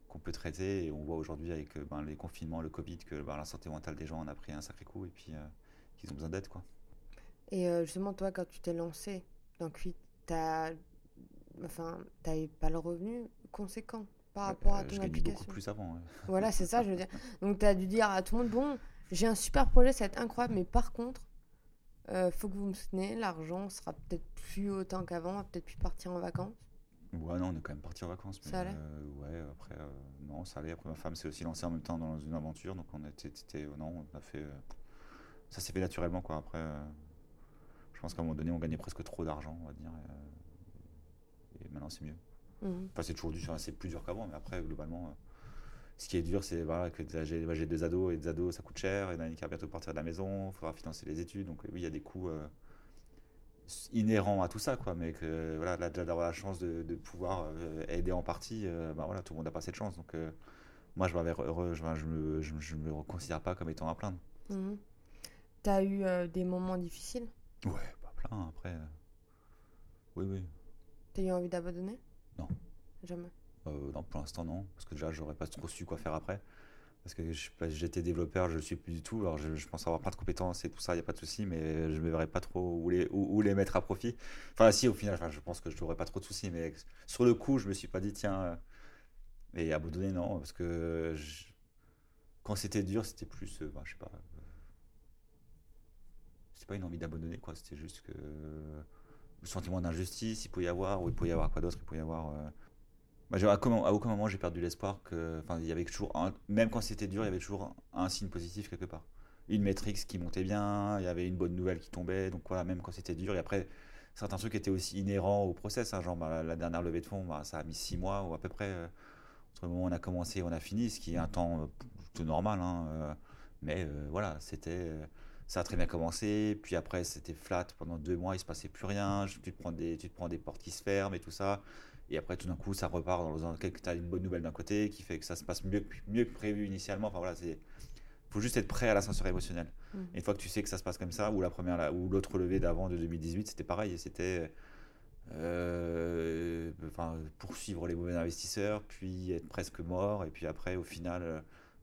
Speaker 2: qu'on peut traiter et on voit aujourd'hui avec euh, ben, les confinements, le Covid, que ben, la santé mentale des gens en a pris un sacré coup et puis qu'ils ont besoin d'aide. quoi.
Speaker 1: Et justement, toi, quand tu t'es lancé dans Quit, t'as enfin, pas le revenu conséquent par rapport à ton je application.
Speaker 2: beaucoup plus avant.
Speaker 1: Voilà, c'est ça, je veux dire. Donc, tu as dû dire à tout le monde, bon, j'ai un super projet, ça va être incroyable, mais par contre, euh, faut que vous me souteniez, l'argent sera peut-être plus autant qu'avant, on va peut-être plus partir en vacances.
Speaker 2: Ouais, non, on est quand même parti en vacances.
Speaker 1: ça allait
Speaker 2: euh, Ouais, après, euh, non, ça allait. Après, ma femme s'est aussi lancée en même temps dans une aventure, donc on était, était non, on a fait. ça s'est fait naturellement, quoi. Après, je pense qu'à un moment donné, on gagnait presque trop d'argent, on va dire. Et, maintenant, c'est mieux. Mmh. Enfin, c'est toujours dur, c'est plus dur qu'avant, mais après, globalement ce qui est dur, c'est voilà, que j'ai deux ados et des ados, ça coûte cher. Et Danica va bientôt partir de la maison, il faudra financer les études. Donc, oui, il y a des coûts euh, inhérents à tout ça, quoi. Mais que voilà, là, d'avoir la chance de, pouvoir euh, aider en partie, euh, bah, voilà, tout le monde n'a pas cette chance. Donc, moi, je, heureux, je, je, me, je, me considère pas comme étant à plaindre.
Speaker 1: Mmh. Tu as eu des moments difficiles?
Speaker 2: Ouais, pas plein. Après, oui, oui.
Speaker 1: Tu as eu envie d'abandonner?
Speaker 2: Non.
Speaker 1: Jamais.
Speaker 2: Euh, non, pour l'instant, non. Parce que déjà, j'aurais pas trop su quoi faire après. Parce que j'étais développeur, je ne suis plus du tout. Alors, je, pense avoir pas de compétences et tout ça, il n'y a pas de souci, mais je ne me verrais pas trop où les, les mettre à profit. Enfin, si, au final, je pense que je n'aurais pas trop de soucis, mais sur le coup, je me suis pas dit, tiens. Et abandonner, non, parce que quand c'était dur, c'était plus, bah, je sais pas. c'était pas une envie d'abandonner, quoi. C'était juste que le sentiment d'injustice, il peut y avoir, ou il peut y avoir quoi d'autre, il peut y avoir. Bah, à, aucun moment j'ai perdu l'espoir que, y avait toujours, même quand c'était dur, il y avait toujours un, signe positif quelque part. Une métrique qui montait bien, il y avait une bonne nouvelle qui tombait, donc voilà, même quand c'était dur. Et après, certains trucs étaient aussi inhérents au process. Hein, genre bah, la dernière levée de fonds, bah, ça a mis six mois ou à peu près euh, entre le moment où on a commencé et on a fini, ce qui est un temps euh, tout normal. Hein, euh, mais voilà, c'était ça a très bien commencé. Puis après, c'était flat pendant deux mois, il se passait plus rien. Tu te prends des portes qui se ferment et tout ça. Et après, tout d'un coup, ça repart dans le tu as une bonne nouvelle d'un côté qui fait que ça se passe mieux, mieux que prévu initialement. Enfin voilà, c'est faut juste être prêt à l'ascenseur émotionnel. Mmh. Une fois que tu sais que ça se passe comme ça, ou la première, ou l'autre levée d'avant de 2018, c'était pareil. C'était euh, enfin, poursuivre les mauvais investisseurs, puis être presque mort, et puis après, au final, euh,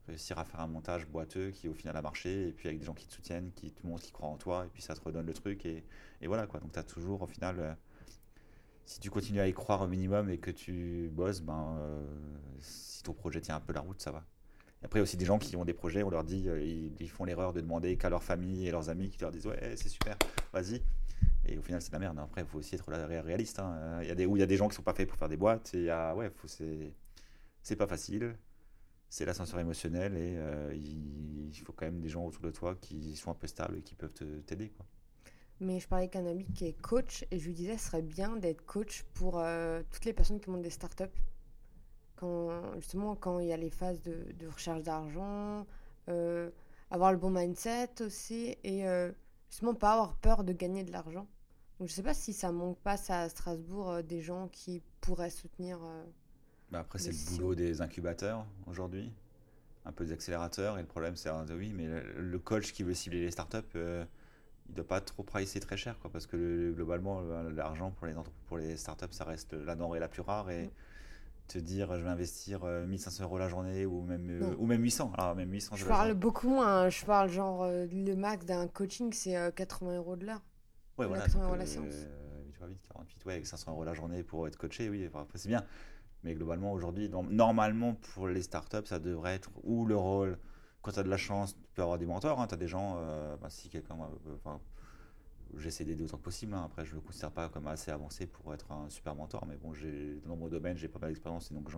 Speaker 2: réussir à faire un montage boiteux qui, au final, a marché, et puis avec des gens qui te soutiennent, qui te montrent, qui croient en toi, et puis ça te redonne le truc, et, et voilà quoi. Donc, tu as toujours, au final, euh, si tu continues à y croire au minimum et que tu bosses, ben, si ton projet tient un peu la route, ça va. Après, il y a aussi des gens qui ont des projets, on leur dit, euh, ils, font l'erreur de demander qu'à leur famille et leurs amis qui leur disent Ouais, c'est super, vas-y. Et au final, c'est de la merde. Après, il faut aussi être réaliste. Hein. Il y a des, où il y a des gens qui sont pas faits pour faire des boîtes. Et il y a, ouais, c'est pas facile. C'est l'ascenseur émotionnel et euh, il, faut quand même des gens autour de toi qui sont un peu stables et qui peuvent t'aider.
Speaker 1: Mais je parlais avec un ami qui est coach et je lui disais ce serait bien d'être coach pour euh, toutes les personnes qui montent des startups justement quand il y a les phases de, recherche d'argent, euh, avoir le bon mindset aussi et euh, justement pas avoir peur de gagner de l'argent. Donc je sais pas si ça manque pas ça à Strasbourg euh, des gens qui pourraient soutenir.
Speaker 2: Bah après c'est le boulot des incubateurs aujourd'hui, un peu des accélérateurs et le problème c'est oui mais le, coach qui veut cibler les startups il doit pas trop pricer très cher quoi parce que globalement l'argent pour les pour les startups ça reste la denrée la plus rare et mm te dire je vais investir 1500 euh, euros la journée ou même, euh, ou même 800. Alors, même 800
Speaker 1: je parle beaucoup moins. Je parle genre euh, le max d'un coaching, c'est 80 euros de l'heure.
Speaker 2: Ouais, voilà. 80 euros la séance. vite, 48, ouais, avec 500 euros la journée pour être coaché, oui, c'est bien. Mais globalement, aujourd'hui, normalement, pour les startups, ça devrait être ou le rôle, quand tu as de la chance, tu peux avoir des mentors, hein, tu as des gens, bah, si quelqu'un, j'essaie d'aider autant que possible. Hein. Après, je ne me considère pas comme assez avancé pour être un super mentor, mais bon, j'ai, dans mon domaine, j'ai pas mal d'expérience et donc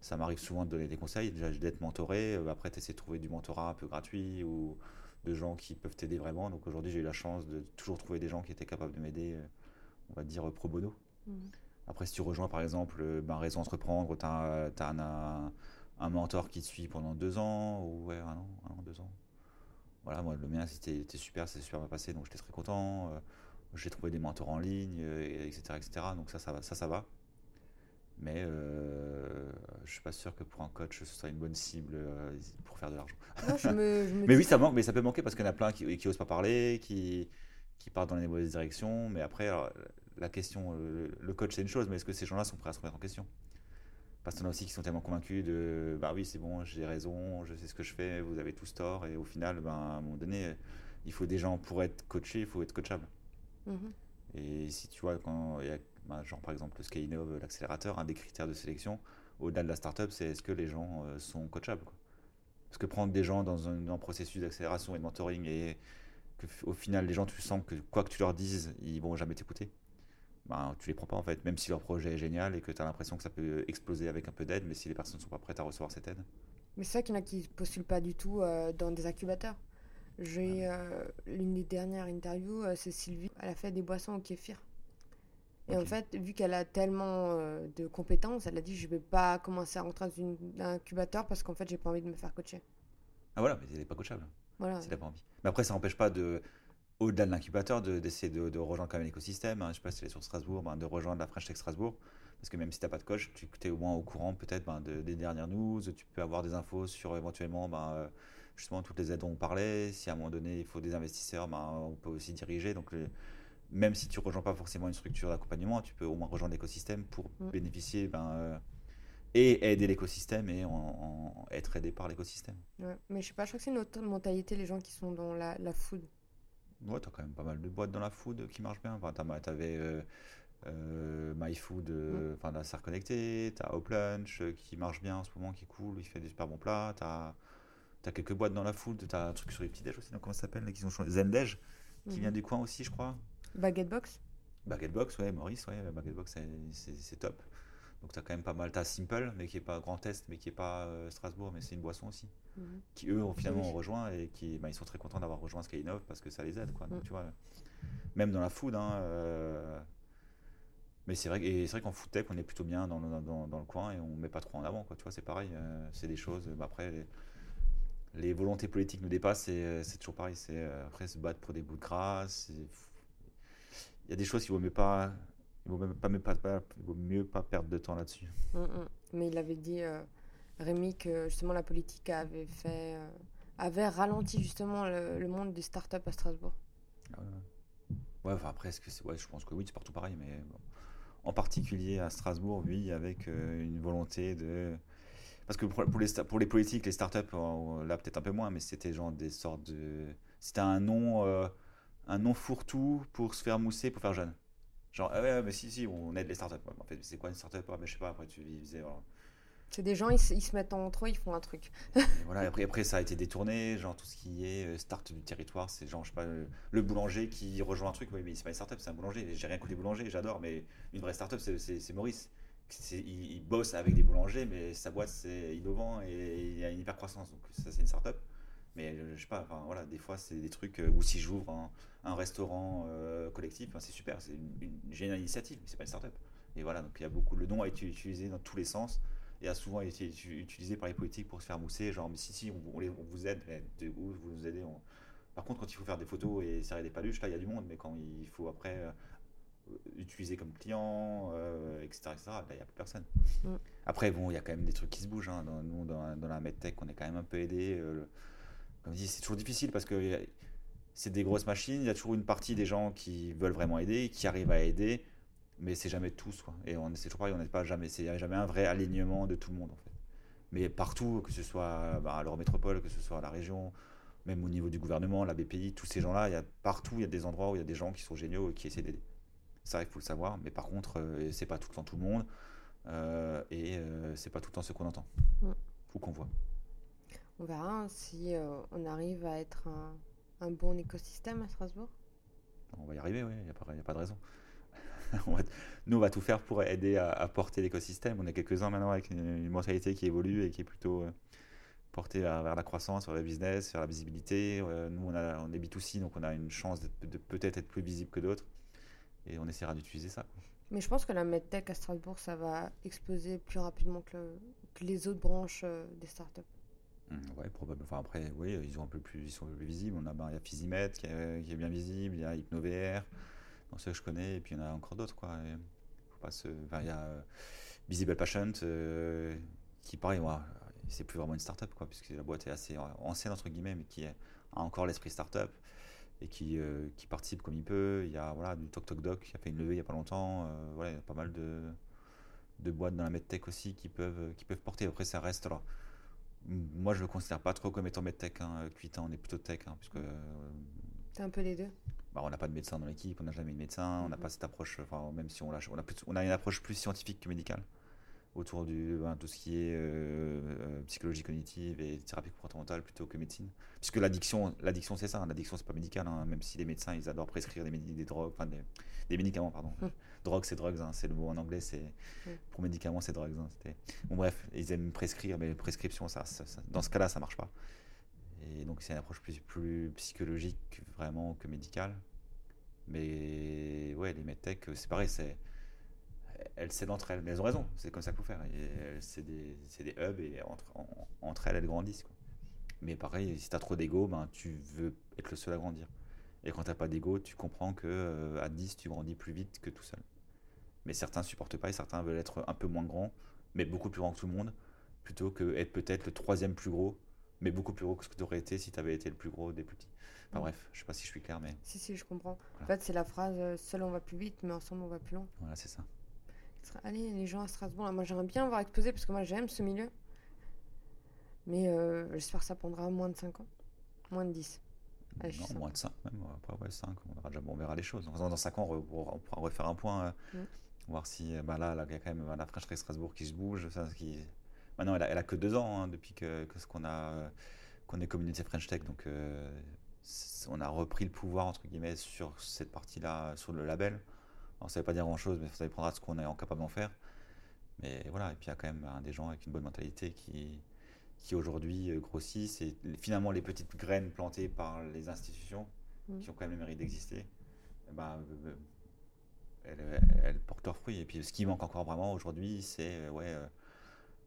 Speaker 2: ça m'arrive souvent de donner des conseils, déjà d'être mentoré. Euh, après, tu essaies de trouver du mentorat un peu gratuit ou de gens qui peuvent t'aider vraiment. Donc aujourd'hui, j'ai eu la chance de toujours trouver des gens qui étaient capables de m'aider, euh, on va dire pro bono. Mmh. Après, si tu rejoins par exemple euh, ben, Réseau Entreprendre, tu as, un, un, mentor qui te suit pendant deux ans, ou ouais, un an, un an, deux ans voilà, moi, le mien, c'était super, c'est super bien passé, donc j'étais très content. Euh, j'ai trouvé des mentors en ligne, etc., etc. Donc ça, ça va. Ça, ça va. Mais euh, je suis pas sûr que pour un coach, ce soit une bonne cible euh, pour faire de l'argent. mais oui, ça manque, mais ça peut manquer parce qu'il y en a plein qui, n'osent osent pas parler, qui, qui partent dans les mauvaises directions. Mais après, la question, le coach, c'est une chose, mais est-ce que ces gens-là sont prêts à se remettre en question? Parce en a aussi qui sont tellement convaincus de bah oui, c'est bon, j'ai raison, je sais ce que je fais, vous avez tous tort. Et au final, ben, à un moment donné, il faut des gens pour être coaché, il faut être coachable. Mhm. Et si tu vois, quand il y a, bah, genre par exemple le Skynov, l'accélérateur, un des critères de sélection, au-delà de la startup, c'est est-ce que les gens euh, sont coachables. Parce que prendre des gens dans un, processus d'accélération et de mentoring et qu'au final, les gens, tu sens que quoi que tu leur dises, ils vont jamais t'écouter ben, tu les prends pas en fait, même si leur projet est génial et que tu as l'impression que ça peut exploser avec un peu d'aide, mais si les personnes ne sont pas prêtes à recevoir cette aide.
Speaker 1: Mais c'est vrai qu'il y en a qui ne postulent pas du tout euh, dans des incubateurs. J'ai euh, l'une des dernières interviews, euh, c'est Sylvie, elle a fait des boissons au kéfir. Et en fait, vu qu'elle a tellement de compétences, elle a dit je vais pas commencer à rentrer dans un incubateur parce qu'en fait, j'ai pas envie de me faire coacher.
Speaker 2: Ah voilà, mais elle n'est pas coachable. Voilà. C'est pas envie. Mais après, ça n'empêche pas de au-delà de l'incubateur, d'essayer de, rejoindre quand même l'écosystème. Hein. Je sais pas si c'est sur Strasbourg, ben, de rejoindre la French Tech Strasbourg. Parce que même si tu n'as pas de coach, tu es au moins au courant peut-être ben, des dernières news. Tu peux avoir des infos sur éventuellement ben, euh, justement toutes les aides dont on parlait. Si à un moment donné il faut des investisseurs, on peut aussi diriger. Donc même si tu ne rejoins pas forcément une structure d'accompagnement, tu peux au moins rejoindre l'écosystème pour mm. bénéficier euh, et aider l'écosystème et en, être aidé par l'écosystème.
Speaker 1: mais je sais pas, je crois que c'est une autre mentalité les gens qui sont dans la, la food.
Speaker 2: Ouais, tu as quand même pas mal de boîtes dans la food qui marchent bien. Enfin, tu avais euh, euh, MyFood, euh, mm. enfin la Serre Connectée, tu as Hop Lunch qui marche bien en ce moment, qui est cool, il fait des super bons plats. Tu as, quelques boîtes dans la foule, tu as un truc sur les petits déj aussi, donc comment ça s'appelle qui sont changés Zendej, qui vient du coin aussi, je crois.
Speaker 1: Baguette box
Speaker 2: Baguette Box, ouais, Maurice, ouais, Baguette Box, c'est top. Donc tu as quand même pas mal. Tu as Simple, mais qui est pas Grand Est, mais qui est pas euh, Strasbourg, mais c'est une boisson aussi.
Speaker 1: Mhm.
Speaker 2: Qui eux ont finalement
Speaker 1: Oui.
Speaker 2: ont rejoint et qui bah, ils sont très contents d'avoir rejoint Skynov parce que ça les aide, quoi. Donc
Speaker 1: Mm.
Speaker 2: tu vois, même dans la food, hein, euh, mais c'est vrai, que- et c'est vrai qu'en food tech, on est plutôt bien dans, le- dans, dans le coin et on met pas trop en avant, quoi. Tu vois, c'est pareil, euh, c'est des choses. bah, après, les, les volontés politiques nous dépassent et c'est toujours pareil. C'est après se battre pour des bouts de grâce. Il y a des choses qu'il vaut mieux pas, il vaut même pas, même pas, pas- il vaut mieux pas perdre de temps là-dessus.
Speaker 1: Mm, mm. Mais il avait dit, euh, Rémi, que justement la politique avait fait, euh, avait ralenti justement le, le monde des startups à Strasbourg.
Speaker 2: Ah ouais. Enfin après, ouais, je pense que oui, c'est partout pareil, mais bon. en particulier à Strasbourg, oui, avec euh, une volonté de. Parce que pour, les, sta- pour les politiques, les startups, là peut-être un peu moins, mais c'était genre des sortes de. C'était un nom, euh, un nom fourre-tout pour se faire mousser, pour faire jeune. Genre, ah ouais, ouais, mais si, si, on aide les startups. En fait, c'est quoi une startup? Ah, mais Je sais pas, après tu disais. voilà.
Speaker 1: C'est des gens, ils, se- ils se mettent entre eux, ils font un truc.
Speaker 2: Et voilà, après, après, ça a été détourné, genre tout ce qui est euh, start du territoire, c'est genre, je sais pas, le, le boulanger qui rejoint un truc, oui, mais c'est pas une startup, c'est un boulanger. J'ai rien contre les boulangers, j'adore, mais une vraie startup, c'est- Maurice. Il, il bosse avec des boulangers, mais sa boîte, c'est innovant et il y a une hyper croissance, donc ça, c'est une startup. Mais je sais pas, enfin voilà, des fois, c'est des trucs euh, où si j'ouvre un, un restaurant euh, collectif, ben, c'est super, c'est une, une géniale initiative, mais c'est pas une startup. Et voilà, donc il y a beaucoup, le nom a été utilisé dans tous les sens et a souvent été utilisé par les politiques pour se faire mousser, genre mais si si on, on les- on vous aide, mais de où vous nous aidez on- Par contre quand il faut faire des photos et serrer des paluches, là il y a du monde, mais quand il faut après euh, utiliser comme client, euh, etc., etc., là il n'y a plus personne.
Speaker 1: Mm.
Speaker 2: Après bon, il y a quand même des trucs qui se bougent, hein. dans, nous dans, la- dans la medtech on est quand même un peu aidé. euh, comme c'est toujours difficile parce que c'est des grosses machines, il y a toujours une partie des gens qui veulent vraiment aider, qui arrivent à aider, mais c'est jamais tous quoi. Et on c'est toujours pareil, on n'est pas jamais, c'est y a jamais un vrai alignement de tout le monde en fait. Mais partout, que ce soit bah, à l'Eurométropole, que ce soit à la région, même au niveau du gouvernement, la BPI, tous ces gens-là, il y a partout, il y a des endroits où il y a des gens qui sont géniaux et qui essaient d'aider. Ça, il faut le savoir, mais par contre, euh, c'est pas tout le temps tout le monde, euh, et euh, c'est pas tout le temps ce qu'on entend
Speaker 1: Mm.
Speaker 2: ou qu'on voit.
Speaker 1: On verra hein, si euh, on arrive à être un, un bon écosystème à Strasbourg.
Speaker 2: On va y arriver, oui, il n'y a, pas- y a pas de raison. On va- nous, on va tout faire pour aider à, à porter l'écosystème. On est quelques-uns maintenant avec une, une mentalité qui évolue et qui est plutôt euh, portée vers, vers la croissance, vers le business, vers la visibilité. Euh, nous, on, a, on est B2C, donc on a une chance d'être- de peut-être être plus visible que d'autres. Et on essaiera d'utiliser ça. quoi.
Speaker 1: Mais je pense que la medtech à Strasbourg, ça va exploser plus rapidement que, le- que les autres branches des startups.
Speaker 2: Mm, Ouais, probablement. Enfin, après, oui, ils, ont un peu plus, ils sont un peu plus visibles. On a, ben, il y a Physimed qui est, bien visible, il y a HypnoVR, dans ceux que je connais, et puis il y en a encore d'autres. Quoi. Et faut pas se... enfin, il y a euh, Visible Patient, euh, qui, pareil, moi, c'est plus vraiment une startup, quoi, puisque la boîte est assez ancienne, entre guillemets, mais qui a encore l'esprit startup et qui, euh, qui participe comme il peut. Il y a voilà, du Tok Tok Doc qui a fait une levée il n'y a pas longtemps. Euh, voilà, il y a pas mal de, de boîtes dans la medtech aussi qui peuvent, qui peuvent porter. Après, ça reste. Alors, moi, je ne le considère pas trop comme étant medtech. Hein. Cuitin, on est plutôt tech, hein, puisque euh,
Speaker 1: C'est un peu les deux.
Speaker 2: bah, on n'a pas de médecin dans l'équipe, on n'a jamais eu de médecin, on n'a
Speaker 1: Mhm.
Speaker 2: pas cette approche, enfin, même si on l'a, on a, plus- on a une approche plus scientifique que médicale autour du ben, tout ce qui est euh, euh, psychologie cognitive et thérapie comportementale plutôt que médecine. Puisque l'addiction, l'addiction c'est ça, hein. l'addiction c'est pas médical, hein, même si les médecins ils adorent prescrire des, drogues, enfin des, des médicaments, pardon.
Speaker 1: Mhm.
Speaker 2: Drogue c'est drugs, hein, c'est le mot en anglais, c'est pour médicaments c'est drugs. hein, bon bref, ils aiment prescrire, mais prescription, ça, ça- ça- dans ce cas-là ça marche pas. Et donc c'est une approche plus, plus psychologique vraiment que médicale. Mais ouais, les medtech, c'est pareil, c'est elles s'aident entre elles, mais elles ont raison, c'est comme ça qu'il faut faire. Euh, C'est des, hubs et entre, en- entre elles, elles grandissent. quoi. Mais pareil, si tu as trop d'ego, ben, tu veux être le seul à grandir. Et quand tu pas d'ego, tu comprends que euh, à 10, tu grandis plus vite que tout seul. Mais certains supportent pas et certains veulent être un peu moins grands, mais beaucoup plus grands que tout le monde, plutôt que être peut-être le troisième plus gros, mais beaucoup plus gros que ce que tu aurais été si tu avais été le plus gros des plus petits. Enfin bref, je sais pas si je suis clair, mais
Speaker 1: Si, si, je comprends. En fait, c'est la phrase euh, seul on va plus vite, mais ensemble on va plus loin.
Speaker 2: voilà, c'est ça.
Speaker 1: Allez, les gens à Strasbourg, là, moi j'aimerais bien avoir exposé parce que moi j'aime ce milieu. Mais euh, j'espère que ça prendra moins de 5 ans. Moins de 10. Allez, je suis
Speaker 2: non,
Speaker 1: sympa.
Speaker 2: moins de 5 même. Après, ouais, 5, on, verra déjà, bon, on verra les choses. Dans, dans 5 ans, on, re- on pourra refaire un point, euh,
Speaker 1: Mm.
Speaker 2: Voir si, euh, bah, là, là, il y a quand même bah, la French Strasbourg qui se bouge. Ça, qui... Maintenant, elle a, elle a que 2 ans hein, depuis que, que ce qu'on a. euh, qu'on est communauté French Tech, donc euh, on a repris le pouvoir entre guillemets sur cette partie-là, sur le label. Alors, ça veut pas dire grand-chose, mais ça dépendra de ce qu'on est capable d'en faire. Mais voilà, et puis il y a quand même ben, des gens avec une bonne mentalité qui, qui aujourd'hui grossissent. Et finalement, les petites graines plantées par les institutions,
Speaker 1: Mhm.
Speaker 2: qui ont quand même le mérite d'exister, elles, elles portent leurs fruits. Et puis ce qui manque encore vraiment aujourd'hui, c'est euh, ouais, euh,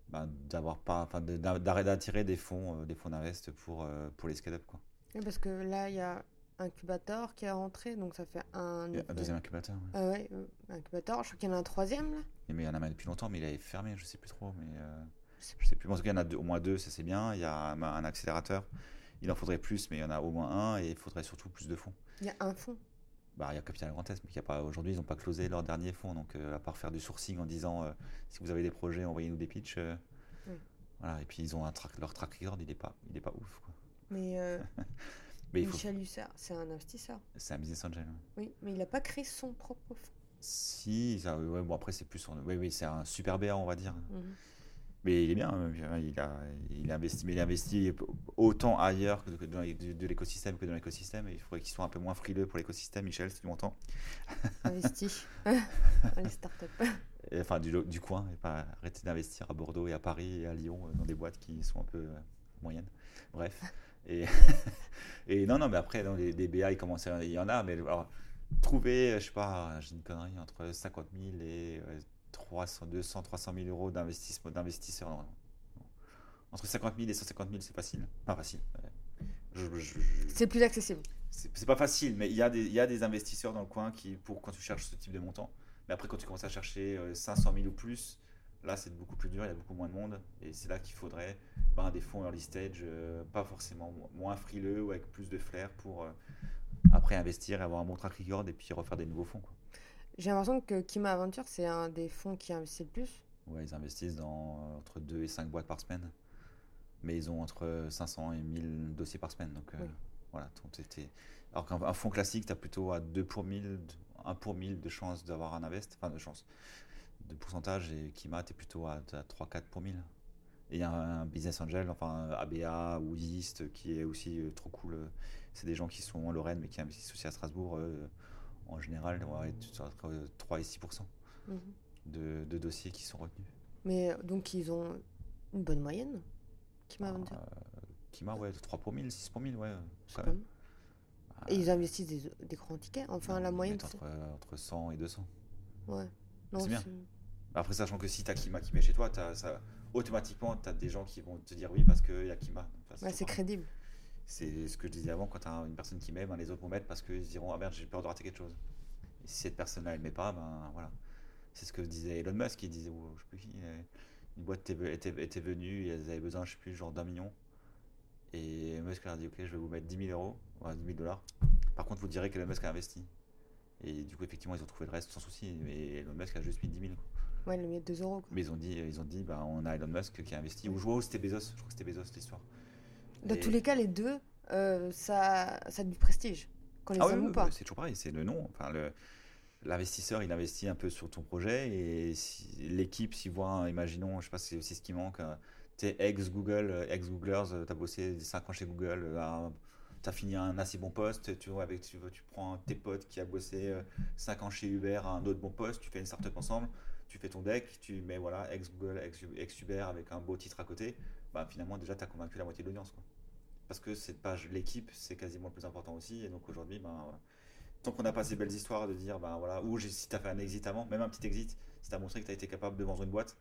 Speaker 2: ben, d'avoir pas, d'attirer des fonds, euh, des fonds d'invest pour, pour les scale-up.
Speaker 1: Parce que là, il y a Incubator qui est rentré, donc ça fait un.
Speaker 2: Il y a un deuxième incubateur. ouais.
Speaker 1: Ah ouais, Incubator. Je crois qu'il y en a un troisième là.
Speaker 2: Mais il y en a même depuis longtemps, mais il avait fermé, je sais plus trop. Mais euh,
Speaker 1: Je sais
Speaker 2: plus. Bon, en tout cas, il y en a deux- au moins deux, ça c'est bien. Il y a un, un accélérateur. Il en faudrait plus, mais il y en a au moins un, et il faudrait surtout plus de fonds.
Speaker 1: Il y a un fond.
Speaker 2: Bah, il y a Capital Grand Est, mais y a pas aujourd'hui, ils n'ont pas closé leur dernier fonds. Donc, euh, à part faire du sourcing en disant euh, si vous avez des projets, envoyez-nous des pitchs. euh,
Speaker 1: Oui.
Speaker 2: Voilà. Et puis ils ont un track, leur track record, il est pas, il est pas ouf. Quoi.
Speaker 1: Mais euh,
Speaker 2: Mais faut,
Speaker 1: Michel Hussard, c'est un investisseur.
Speaker 2: c'est un business angel.
Speaker 1: Oui, mais il n'a pas créé son propre fonds.
Speaker 2: Si, ça, ouais, bon après c'est plus, en- oui, oui, c'est un super BA, on va dire.
Speaker 1: Mhm.
Speaker 2: Mais il est bien, hein, il a, il a investi, mais il a investi autant ailleurs que dans de, de l'écosystème que dans l'écosystème. Il faudrait qu'il soit un peu moins frileux pour l'écosystème, Michel, si tu m'entends.
Speaker 1: Investi dans les startups.
Speaker 2: Et, enfin, du, du coin, et pas arrêter d'investir à Bordeaux et à Paris et à Lyon euh, dans des boîtes qui sont un peu euh, moyennes. Bref. Et, et non, non, mais après, dans les, BA, il, commence à- il y en a, mais alors, trouver, je sais pas, j'ai une connerie, entre 50 000 et euh, 300, 200, 300 000 euros d'investissement- d'investisseurs. non, non, non. Entre 50 000 et 150 000, c'est facile. Pas facile. ouais. Je- je- je-
Speaker 1: C'est plus accessible.
Speaker 2: c'est pas facile, mais il y, a des, il y a des investisseurs dans le coin qui, pour quand tu cherches ce type de montant. Mais après, quand tu commences à chercher euh, 500 000 ou plus, là, c'est beaucoup plus dur, il y a beaucoup moins de monde. Et c'est là qu'il faudrait ben, des fonds early stage, euh, pas forcément mo- moins frileux ou avec plus de flair pour euh, après investir et avoir un bon track record et puis refaire des nouveaux fonds. Quoi.
Speaker 1: J'ai l'impression que Kima Aventure, c'est un des fonds qui investit le plus.
Speaker 2: Ouais, ils investissent dans euh, entre 2 et 5 boîtes par semaine. Mais ils ont entre 500 et 1000 dossiers par semaine. Donc euh, voilà, alors qu'un un fonds classique, tu as plutôt à 2 pour 1000, 1 pour 1000 de chances d'avoir un invest, enfin de chance, de pourcentage. Et Kima, tu es plutôt à, 3-4 pour 1000. Et il y a un, un business angel, enfin ABA ou East, qui est aussi euh, trop cool. C'est des gens qui sont en Lorraine, mais qui investissent aussi à Strasbourg. euh, en général, ouais, tu seras entre 3 et 6
Speaker 1: Mhm.
Speaker 2: de, de dossiers qui sont retenus.
Speaker 1: Mais euh, donc, ils ont une bonne moyenne. Kima Aventure.
Speaker 2: Euh, Kima, ouais, 3 pour 1000, 6 pour 1000, ouais. Quand même.
Speaker 1: Et ils investissent des, des grands tickets. Enfin,
Speaker 2: Non,
Speaker 1: la moyenne,
Speaker 2: entre, euh, entre 100 et 200.
Speaker 1: Ouais.
Speaker 2: C'est bien. Après, sachant que si tu as Kima qui met chez toi, t'as- ça, automatiquement, tu as des gens qui vont te dire oui parce qu'il y a Kima.
Speaker 1: C'est crédible.
Speaker 2: C'est ce que je disais avant, quand tu as une personne qui met, ben, les autres vont mettre parce qu'ils se diront Ah merde, j'ai peur de rater quelque chose. Et si cette personne-là, elle met pas, ben voilà. C'est ce que disait Elon Musk, il disait, ou je sais plus qui, euh, une boîte était, était, était venue, et elles avaient besoin, je sais plus, genre d'un million. Et Musk leur a dit Ok, je vais vous mettre 10 000 euros, enfin 10 000 dollars. Par contre, vous direz qu'Elon Musk a investi. Et du coup, effectivement, ils ont trouvé le reste sans souci. Et Elon Musk a juste mis 10 000. quoi.
Speaker 1: Ouais, le mieux 2 euros. quoi.
Speaker 2: Mais ils ont dit, ils ont dit bah, on a Elon Musk qui a investi. Ou je vois où c'était Bezos, je crois que c'était Bezos l'histoire.
Speaker 1: Dans
Speaker 2: Et-
Speaker 1: tous les cas, les deux, euh, ça, ça a du prestige. Qu'on les
Speaker 2: Ah oui,
Speaker 1: aime
Speaker 2: oui,
Speaker 1: ou pas.
Speaker 2: oui, c'est toujours pareil, c'est le nom. Enfin, le, l'investisseur, il investit un peu sur ton projet et si, l'équipe, s'il voit, imaginons, je sais pas, c'est aussi ce qui manque. euh, T'es ex-Google, ex-Googlers, t'as bossé 5 ans chez Google, euh, t'as fini un assez bon poste, tu vois, avec, tu, tu prends tes potes qui a bossé 5 ans chez Uber un autre bon poste, tu fais une startup ensemble, tu fais ton deck, tu mets voilà, ex-Google, ex- ex-Uber avec un beau titre à côté, bah finalement déjà tu as convaincu la moitié de l'audience. quoi. Parce que cette page, l'équipe, c'est quasiment le plus important aussi. Et donc aujourd'hui, ben, tant qu'on n'a pas ces belles histoires de dire, ben, voilà, ou si tu as fait un exit avant, même un petit exit, si tu as montré que tu as été capable de vendre une boîte,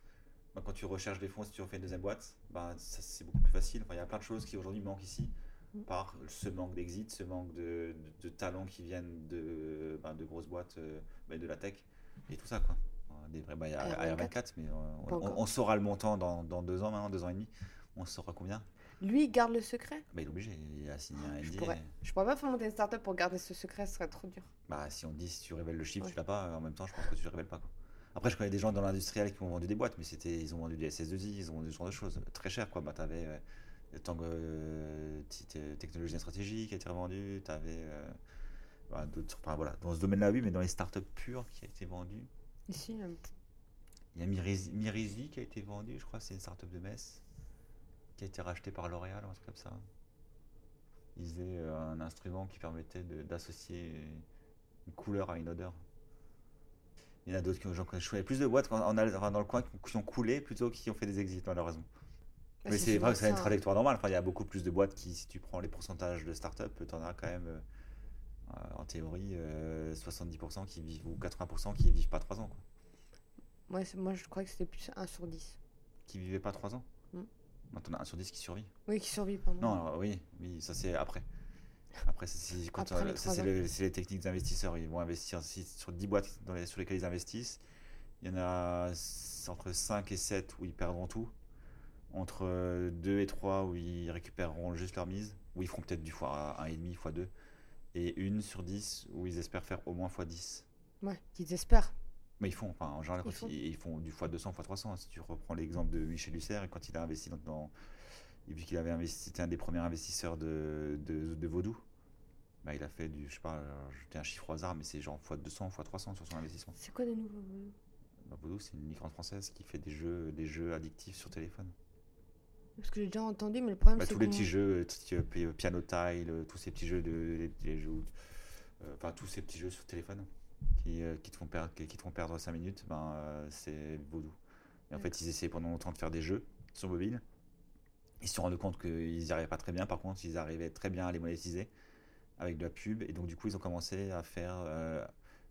Speaker 2: ben, quand tu recherches des fonds, si tu refais une deuxième boîte, ben, ça, c'est beaucoup plus facile. Enfin, il y a plein de choses qui aujourd'hui manquent ici
Speaker 1: Mm.
Speaker 2: par ce manque d'exit, ce manque de, de, de talents qui viennent de, de grosses boîtes, euh, de la tech et tout ça. Quoi. Des vrais, a
Speaker 1: AR24,
Speaker 2: AR24, mais euh, on, saura le montant dans, dans deux ans maintenant, deux ans et demi. On saura combien.
Speaker 1: Lui, il garde le secret?
Speaker 2: Bah, il est obligé, il a signé un
Speaker 1: Je
Speaker 2: NDA.
Speaker 1: pourrais. Je pourrais pas faire monter une startup pour garder ce secret, ce serait trop dur.
Speaker 2: Bah, si on dit si tu révèles le chiffre,
Speaker 1: Ouais.
Speaker 2: tu l'as pas, en même temps, je pense que tu le révèles pas. Quoi. Après, je connais des gens dans l'industriel qui ont vendu des boîtes, mais c'était, ils ont vendu des SS2I, ils ont vendu ce genre de choses très cher. Quoi. Bah, t'avais euh, le Tango euh, Technologie et Stratégie qui a été revendu, t'avais euh, bah, d'autres, enfin, voilà, dans ce domaine-là, oui, mais dans les startups pures qui a été vendu.
Speaker 1: Ici, euh,
Speaker 2: Il y a Mirizi, Mirizi qui a été vendu, je crois, c'est une startup de Metz qui a été rachetée par L'Oréal, un truc comme ça. ils faisaient euh, un instrument qui permettait d'associer une couleur à une odeur. Il y en a d'autres qui ont, j'en connais- je connais plus de boîtes dans le coin qui ont- coulé plutôt qui ont fait des exits, malheureusement.
Speaker 1: Bah,
Speaker 2: Mais c'est vrai que c'est une
Speaker 1: hein.
Speaker 2: trajectoire normale. Enfin, il y a beaucoup plus de boîtes qui, si tu prends les pourcentages de start-up, tu en as quand même, euh, en théorie, euh, 70% qui vivent ou 80% qui vivent pas 3 ans. Quoi.
Speaker 1: C'est- moi, je crois que c'était plus 1 sur 10.
Speaker 2: Qui vivaient pas 3 ans
Speaker 1: Mm.
Speaker 2: Non, t'en as 1 sur 10 qui survit.
Speaker 1: Oui, qui survit, pardon.
Speaker 2: Non, alors, oui, oui, ça c'est après. Après, c'est
Speaker 1: Après
Speaker 2: euh,
Speaker 1: les
Speaker 2: les, les techniques des investisseurs. Ils vont investir sur 10 boîtes dans les- sur lesquelles ils investissent. Il y en a entre 5 et 7 où ils perdront tout. Entre 2 et 3 où ils récupéreront juste leur mise. Où ils feront peut-être du fois 1,5, fois 2. Et une sur 10 où ils espèrent faire au moins fois 10.
Speaker 1: Ouais, qu'ils espèrent.
Speaker 2: Mais ils font, enfin, en général,
Speaker 1: Ils font.
Speaker 2: ils, ils font du fois 200, fois 300. Si tu reprends l'exemple de Michel Lucert, et quand il a investi dans. dans- et vu qu'il avait investi, c'était un des premiers investisseurs de, de, de Vaudou, bah, il a fait du. Je sais pas, dis un chiffre au hasard, mais c'est genre fois 200, fois 300 sur son investissement.
Speaker 1: C'est quoi des nouveaux volumes
Speaker 2: Bah, Vaudou, c'est une licorne française qui fait des jeux, des jeux addictifs sur téléphone.
Speaker 1: Parce que j'ai déjà entendu, mais le problème,
Speaker 2: Bah,
Speaker 1: c'est
Speaker 2: tous les petits jeux, euh, euh, pi- Piano Tile, euh, tous ces petits jeux de. les- jeux euh, Enfin, tous ces petits jeux sur téléphone qui, euh, qui, te, font perdre, qui, qui te font perdre 5 minutes, ben, euh, c'est Vaudou. Et en fait, ils essayaient pendant longtemps de faire des jeux sur mobile. Ils se sont rendus compte qu'ils n'y arrivaient pas très bien. Par contre, ils arrivaient très bien à les monétiser avec de la pub. Et donc, du coup, ils ont commencé à faire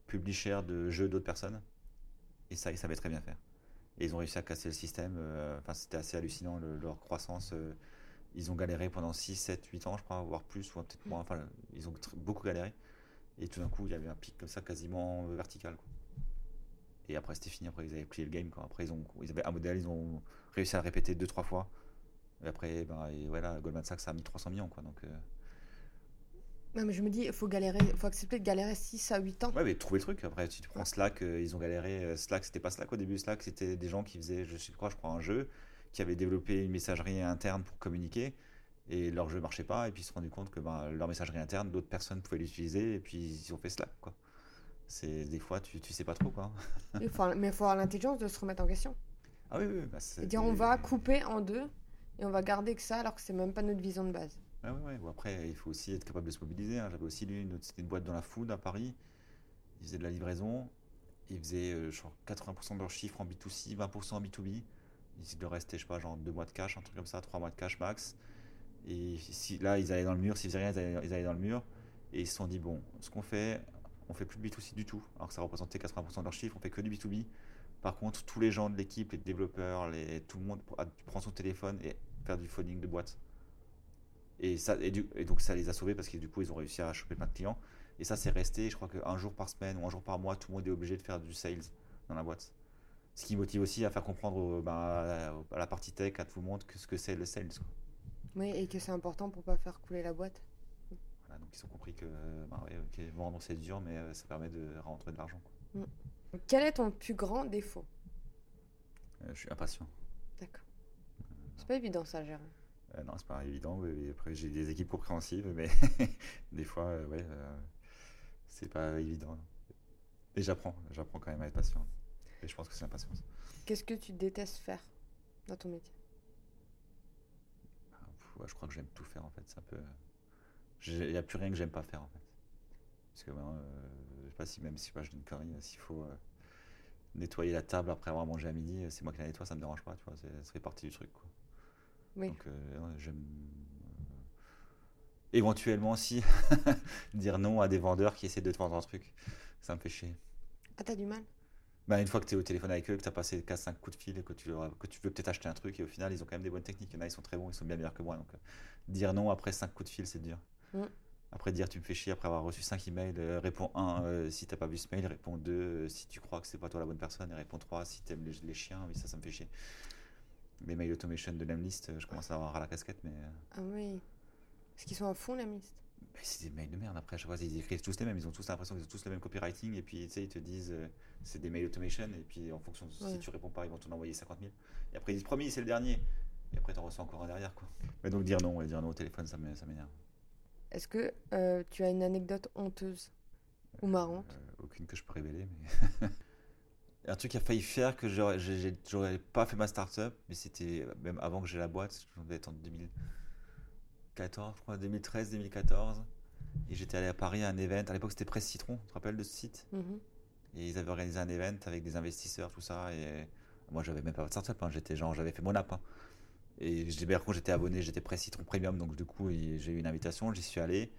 Speaker 2: publisher de jeux d'autres personnes. Et ça, ils savaient très bien faire. Et ils ont réussi à casser le système. euh, Enfin, c'était assez hallucinant le- leur croissance. euh, ils ont galéré pendant 6, 7, 8 ans, je crois, voire plus, ou peut-être moins. Enfin, ils ont beaucoup galéré. Et tout d'un coup, il y avait un pic comme ça, quasiment euh, vertical. Et après, c'était fini. Après, ils avaient plié le game. Après, ils, avaient un modèle, ils ont réussi à le répéter 2-3 fois. Et après, ben, voilà, Goldman Sachs a mis 300 millions. Quoi. Donc,
Speaker 1: Non, mais je me dis, il faut galérer, il faut accepter de galérer 6 à 8 ans.
Speaker 2: Ouais, mais trouver le truc. Après, si tu prends Slack, euh, ils ont galéré. euh, Slack, c'était pas Slack au début. Slack, c'était des gens qui faisaient, je sais pas, je crois, un jeu, qui avaient développé une messagerie interne pour communiquer. Et leur jeu marchait pas. Et puis ils se sont rendus compte que ben, leur messagerie interne, d'autres personnes pouvaient l'utiliser. Et puis ils ont fait Slack, quoi. C'est des fois, tu, tu sais pas trop, quoi.
Speaker 1: Mais il faut avoir l'intelligence de se remettre en question.
Speaker 2: Ah oui, oui, bah, c'est
Speaker 1: dire, on va couper en deux et on va garder que ça alors que c'est même pas notre vision de base.
Speaker 2: Ouais, ouais, ouais. Bon, après, il faut aussi être capable de se mobiliser. hein. J'avais aussi lu une c'était une boîte dans la food à Paris. Ils faisaient de la livraison. Ils faisaient euh, genre 80% de leurs chiffres en B2C, 20% en B2B. Ils leur restait, je sais pas, genre 2 mois de cash, un truc comme ça, 3 mois de cash max. Et si, là, ils allaient dans le mur. S'ils faisaient rien, ils allaient, dans le mur. Et ils se sont dit, bon, ce qu'on fait, on fait plus de B2C du tout. Alors que ça représentait 80% de leurs chiffres, on fait que du B2B. Par contre, tous les gens de l'équipe, les développeurs, tout le monde prend son téléphone et faire du phoning de boîte. Et, ça, et, du- et donc ça les a sauvés parce que du coup ils ont réussi à choper plein de clients. Et ça c'est resté, je crois qu'un jour par semaine ou un jour par mois, tout le monde est obligé de faire du sales dans la boîte. Ce qui motive aussi à faire comprendre bah, à, la, à la partie tech, à tout le monde, que ce que c'est le sales. quoi.
Speaker 1: Oui, et que c'est important pour pas faire couler la boîte.
Speaker 2: Voilà, donc ils ont compris que bah, ouais, ok, vendre c'est dur, mais euh, ça permet de rentrer de l'argent. quoi.
Speaker 1: Quel est ton plus grand défaut?
Speaker 2: Euh, je suis impatient.
Speaker 1: D'accord. C'est pas évident ça à gérer.
Speaker 2: Euh, non, c'est pas évident. mais- après, j'ai des équipes compréhensives, mais des fois, euh, ouais, euh, c'est pas évident. Et j'apprends, j'apprends quand même à être patient. Et je pense que c'est l'impatience.
Speaker 1: Qu'est-ce que tu détestes faire dans ton métier?
Speaker 2: Ah, pff, ouais, je crois que j'aime tout faire en fait. C'est un peu. Il n'y a plus rien que j'aime pas faire en fait. Parce que ben, euh, je sais pas si même si je dis une connerie, s'il faut euh, nettoyer la table après avoir mangé à midi, euh, c'est moi qui la nettoie, ça me dérange pas, tu vois. Ça fait partie du truc. Quoi.
Speaker 1: Oui.
Speaker 2: Donc euh, j'aime. euh, éventuellement aussi dire non à des vendeurs qui essaient de te vendre un truc. Ça me fait chier.
Speaker 1: Ah, t'as du mal?
Speaker 2: Bah, une fois que tu es au téléphone avec eux, que tu as passé 4-5 coups de fil et que tu, leur- que tu veux peut-être acheter un truc et au final ils ont quand même des bonnes techniques. Il y en a, ils sont très bons, ils sont bien meilleurs que moi. Donc euh, dire non après 5 coups de fil, c'est dur.
Speaker 1: Mm.
Speaker 2: Après dire tu me fais chier après avoir reçu 5 emails, euh, réponds 1 si t'as pas vu ce mail, réponds 2 si tu crois que c'est pas toi la bonne personne et réponds 3 si t'aimes les, les chiens. Oui, ça, ça me fait chier. Les mails automation de Lemlist, euh, je commence à avoir à la casquette, mais euh,
Speaker 1: Ah oui. Est-ce qu'ils sont à fond, la liste
Speaker 2: mais c'est des mails de merde après, à chaque fois ils écrivent tous les mêmes, ils ont tous l'impression qu'ils ont tous le même copywriting et puis tu sais ils te disent euh, c'est des mails automation et puis en fonction de si tu réponds pas ils vont t'en envoyer 50 000 et après ils disent promis c'est le dernier et après t'en reçois encore un derrière quoi. Mais donc dire non, ouais, dire non au téléphone ça m'é- ça m'énerve.
Speaker 1: Est-ce que euh, tu as une anecdote honteuse ou marrante?
Speaker 2: Euh, aucune que je peux révéler mais un truc qui a failli faire que j'aurais pas fait ma startup mais c'était même avant que j'ai la boîte, je devais être en 2014, je crois, 2013, 2014. Et j'étais allé à Paris à un event. À l'époque, c'était Presse Citron, tu te rappelles de ce site?
Speaker 1: Mhm.
Speaker 2: Et ils avaient organisé un event avec des investisseurs, tout ça. Et moi, j'avais même pas de startup. Hein. J'étais genre, j'avais fait mon app. hein. Et par contre, j'étais abonné, j'étais Presse Citron Premium. Donc, du coup, j'ai eu une invitation, j'y suis allé.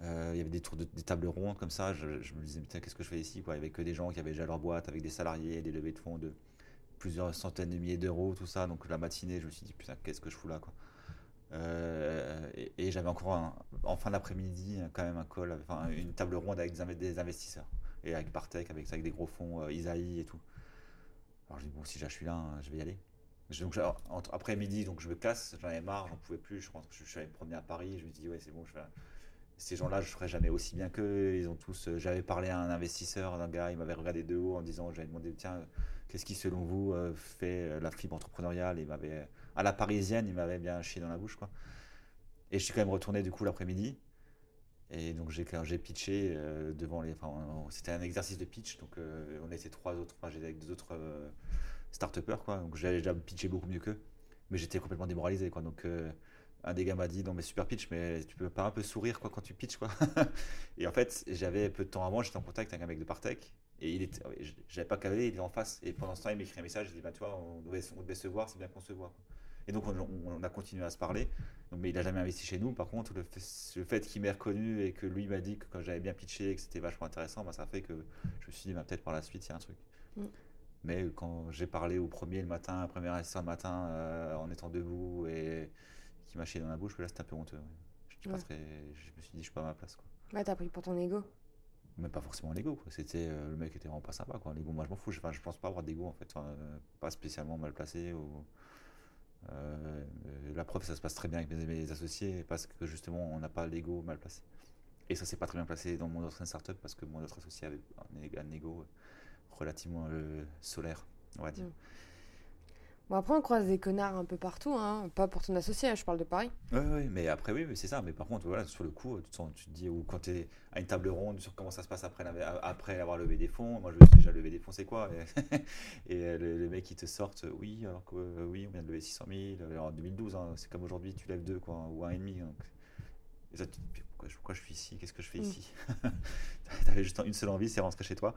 Speaker 2: Euh, il y avait des tables rondes comme ça. Je, me disais, putain, qu'est-ce que je fais ici quoi? Il y avait que des gens qui avaient déjà leur boîte, avec des salariés, des levées de fonds de plusieurs centaines de milliers d'euros, tout ça. Donc, la matinée, je me suis dit, putain, qu'est-ce que je fous là quoi? Euh, et, j'avais encore en fin d'après-midi quand même un call, une table ronde avec des, inve- des investisseurs et avec Bartek, avec, des gros fonds, euh, Isaïe et tout. Alors je dis bon si je là, hein, je vais y aller. Donc entre après-midi, donc je me casse, j'en avais marre, j'en pouvais plus. Je suis allé me promener à Paris. Je me dis ouais c'est bon, je fais. Ces gens-là, je ferai jamais aussi bien qu'eux. Ils ont tous. euh, J'avais parlé à un investisseur, d'un gars, il m'avait regardé de haut en disant, j'avais demandé tiens, qu'est-ce qui selon vous euh, fait euh, la fibre entrepreneuriale? Il m'avait à la parisienne, il m'avait bien chié dans la bouche quoi. Et je suis quand même retourné du coup l'après-midi. Et donc j'ai pitché devant les. C'était un exercice de pitch, donc on était trois autres. Enfin, j'étais avec deux autres start-upers, quoi. Donc j'avais déjà pitché beaucoup mieux qu'eux, mais j'étais complètement démoralisé, quoi. Donc un des gars m'a dit non mais super pitch, mais tu peux pas un peu sourire quoi quand tu pitches, quoi. et en fait, j'avais peu de temps avant, j'étais en contact avec un mec de Partech. Et il était, j'avais pas calé, il était en face. Et pendant ce temps, il m'écrit un message. Il dit, bah, tu vois, on devait, on devait se voir, c'est bien qu'on se voit. Et donc, on, a continué à se parler. Donc, mais il a jamais investi chez nous. Par contre, le fait, qu'il m'ait reconnu et que lui m'a dit que quand j'avais bien pitché et que c'était vachement intéressant, bah, ça fait que je me suis dit, bah, peut-être par la suite, il y a un truc.
Speaker 1: Mm.
Speaker 2: Mais quand j'ai parlé au premier le matin, premier investisseur le matin, euh, en étant debout m'a chié dans la bouche, là, c'était un peu honteux. ouais. Je,
Speaker 1: Ouais.
Speaker 2: je me suis dit, je suis pas à ma place. Quoi.
Speaker 1: Ouais, t'as pris pour ton ego.
Speaker 2: Même pas forcément l'ego, quoi. C'était, euh, le mec était vraiment pas sympa, quoi. L'ego, moi, je m'en fous. Je, enfin, je pense pas avoir d'ego, en fait. Enfin, euh, pas spécialement mal placé. Ou, euh, la preuve, ça se passe très bien avec mes, mes associés parce que justement, on n'a pas l'ego mal placé. Et ça s'est pas très bien placé dans mon autre startup parce que mon autre associé avait un, ego relativement solaire, on va dire.
Speaker 1: Mm. Bon, après, on croise des connards un peu partout, hein. Pas pour ton associé, hein, je parle de Paris.
Speaker 2: Oui, oui, mais après, oui, c'est ça. Mais par contre, voilà, sur le coup, tu te, sens- tu te dis, ou quand tu es à une table ronde sur comment ça se passe après, après avoir levé des fonds, moi je me suis déjà levé des fonds, c'est quoi? Et, et, euh, le, le mec, il te sortent, oui, alors que euh, oui, on vient de lever 600 000, alors en 2012, hein, c'est comme aujourd'hui, tu lèves deux, quoi, ou un et demi. donc. Et ça, tu te dis, pourquoi, je- pourquoi je suis ici? Qu'est-ce que je fais
Speaker 1: Mm.
Speaker 2: ici? T'avais juste une seule envie, c'est rentrer chez toi.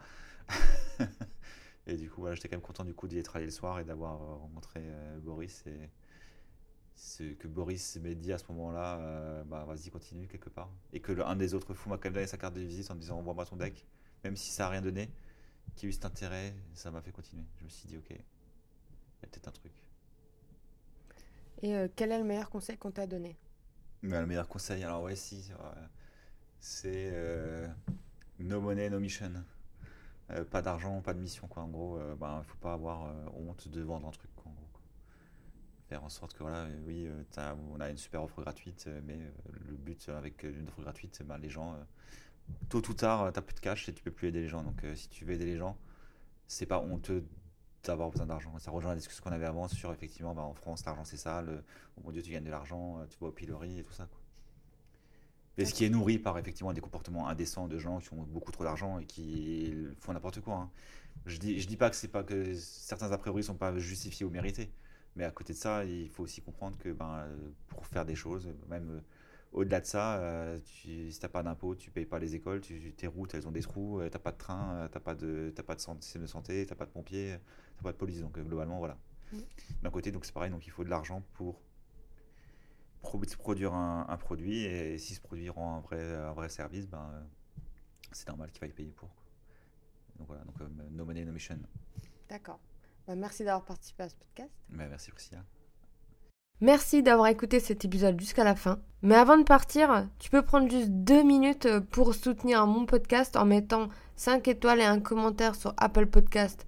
Speaker 2: et du coup, voilà, j'étais quand même content du coup d'y être allé le soir et d'avoir euh, rencontré euh, Boris et ce que Boris m'ait dit à ce moment-là, euh, bah vas-y continue quelque part. Et que le- un des autres fous m'a quand même donné sa carte de visite en me disant envoie-moi ton deck, même si ça a rien donné, qu'il y a eu cet intérêt, ça m'a fait continuer. Je me suis dit ok, il y a peut-être un truc.
Speaker 1: Et euh, quel est le meilleur conseil qu'on t'a donné?
Speaker 2: Mais le meilleur conseil, alors ouais si, c'est euh, no money, no mission. Euh, pas d'argent, pas de mission quoi. En gros, euh, bah, faut pas avoir euh, honte de vendre un truc quoi. Faire en sorte que voilà, euh, oui, on a une super offre gratuite, mais le but avec une offre gratuite, bah, les gens, tôt ou tard, t'as plus de cash et tu peux plus aider les gens. Donc si tu veux aider les gens, c'est pas honteux d'avoir besoin d'argent. Ça rejoint la discussion qu'on avait avant sur effectivement, bah, en France, l'argent c'est ça. Le, oh mon Dieu, tu gagnes de l'argent, tu vas au pilori et tout ça. Et ce qui est nourri par effectivement des comportements indécents de gens qui ont beaucoup trop d'argent et qui font n'importe quoi. hein. Je dis, je dis pas que c'est pas que certains a priori sont pas justifiés ou mérités, mais à côté de ça, il faut aussi comprendre que ben, pour faire des choses, même euh, au-delà de ça, euh, tu, si t'as pas d'impôts, tu payes pas les écoles, tu, tes routes elles ont des trous, euh, t'as pas de train, euh, t'as pas de t'as pas de santé- système de santé, t'as pas de pompiers, t'as pas de police. Donc euh, globalement voilà.
Speaker 1: Mm.
Speaker 2: D'un côté donc c'est pareil, donc il faut de l'argent pour produire un, un produit et si ce produit rend un vrai, un vrai service, ben, c'est normal qu'il faille payer pour. quoi. Donc voilà, donc euh, no money, no mission.
Speaker 1: D'accord. Bah, merci d'avoir participé à ce podcast.
Speaker 2: Mais merci Priscilla.
Speaker 1: Merci d'avoir écouté cet épisode jusqu'à la fin. Mais avant de partir, tu peux prendre juste deux minutes pour soutenir mon podcast en mettant 5 étoiles et un commentaire sur Apple Podcast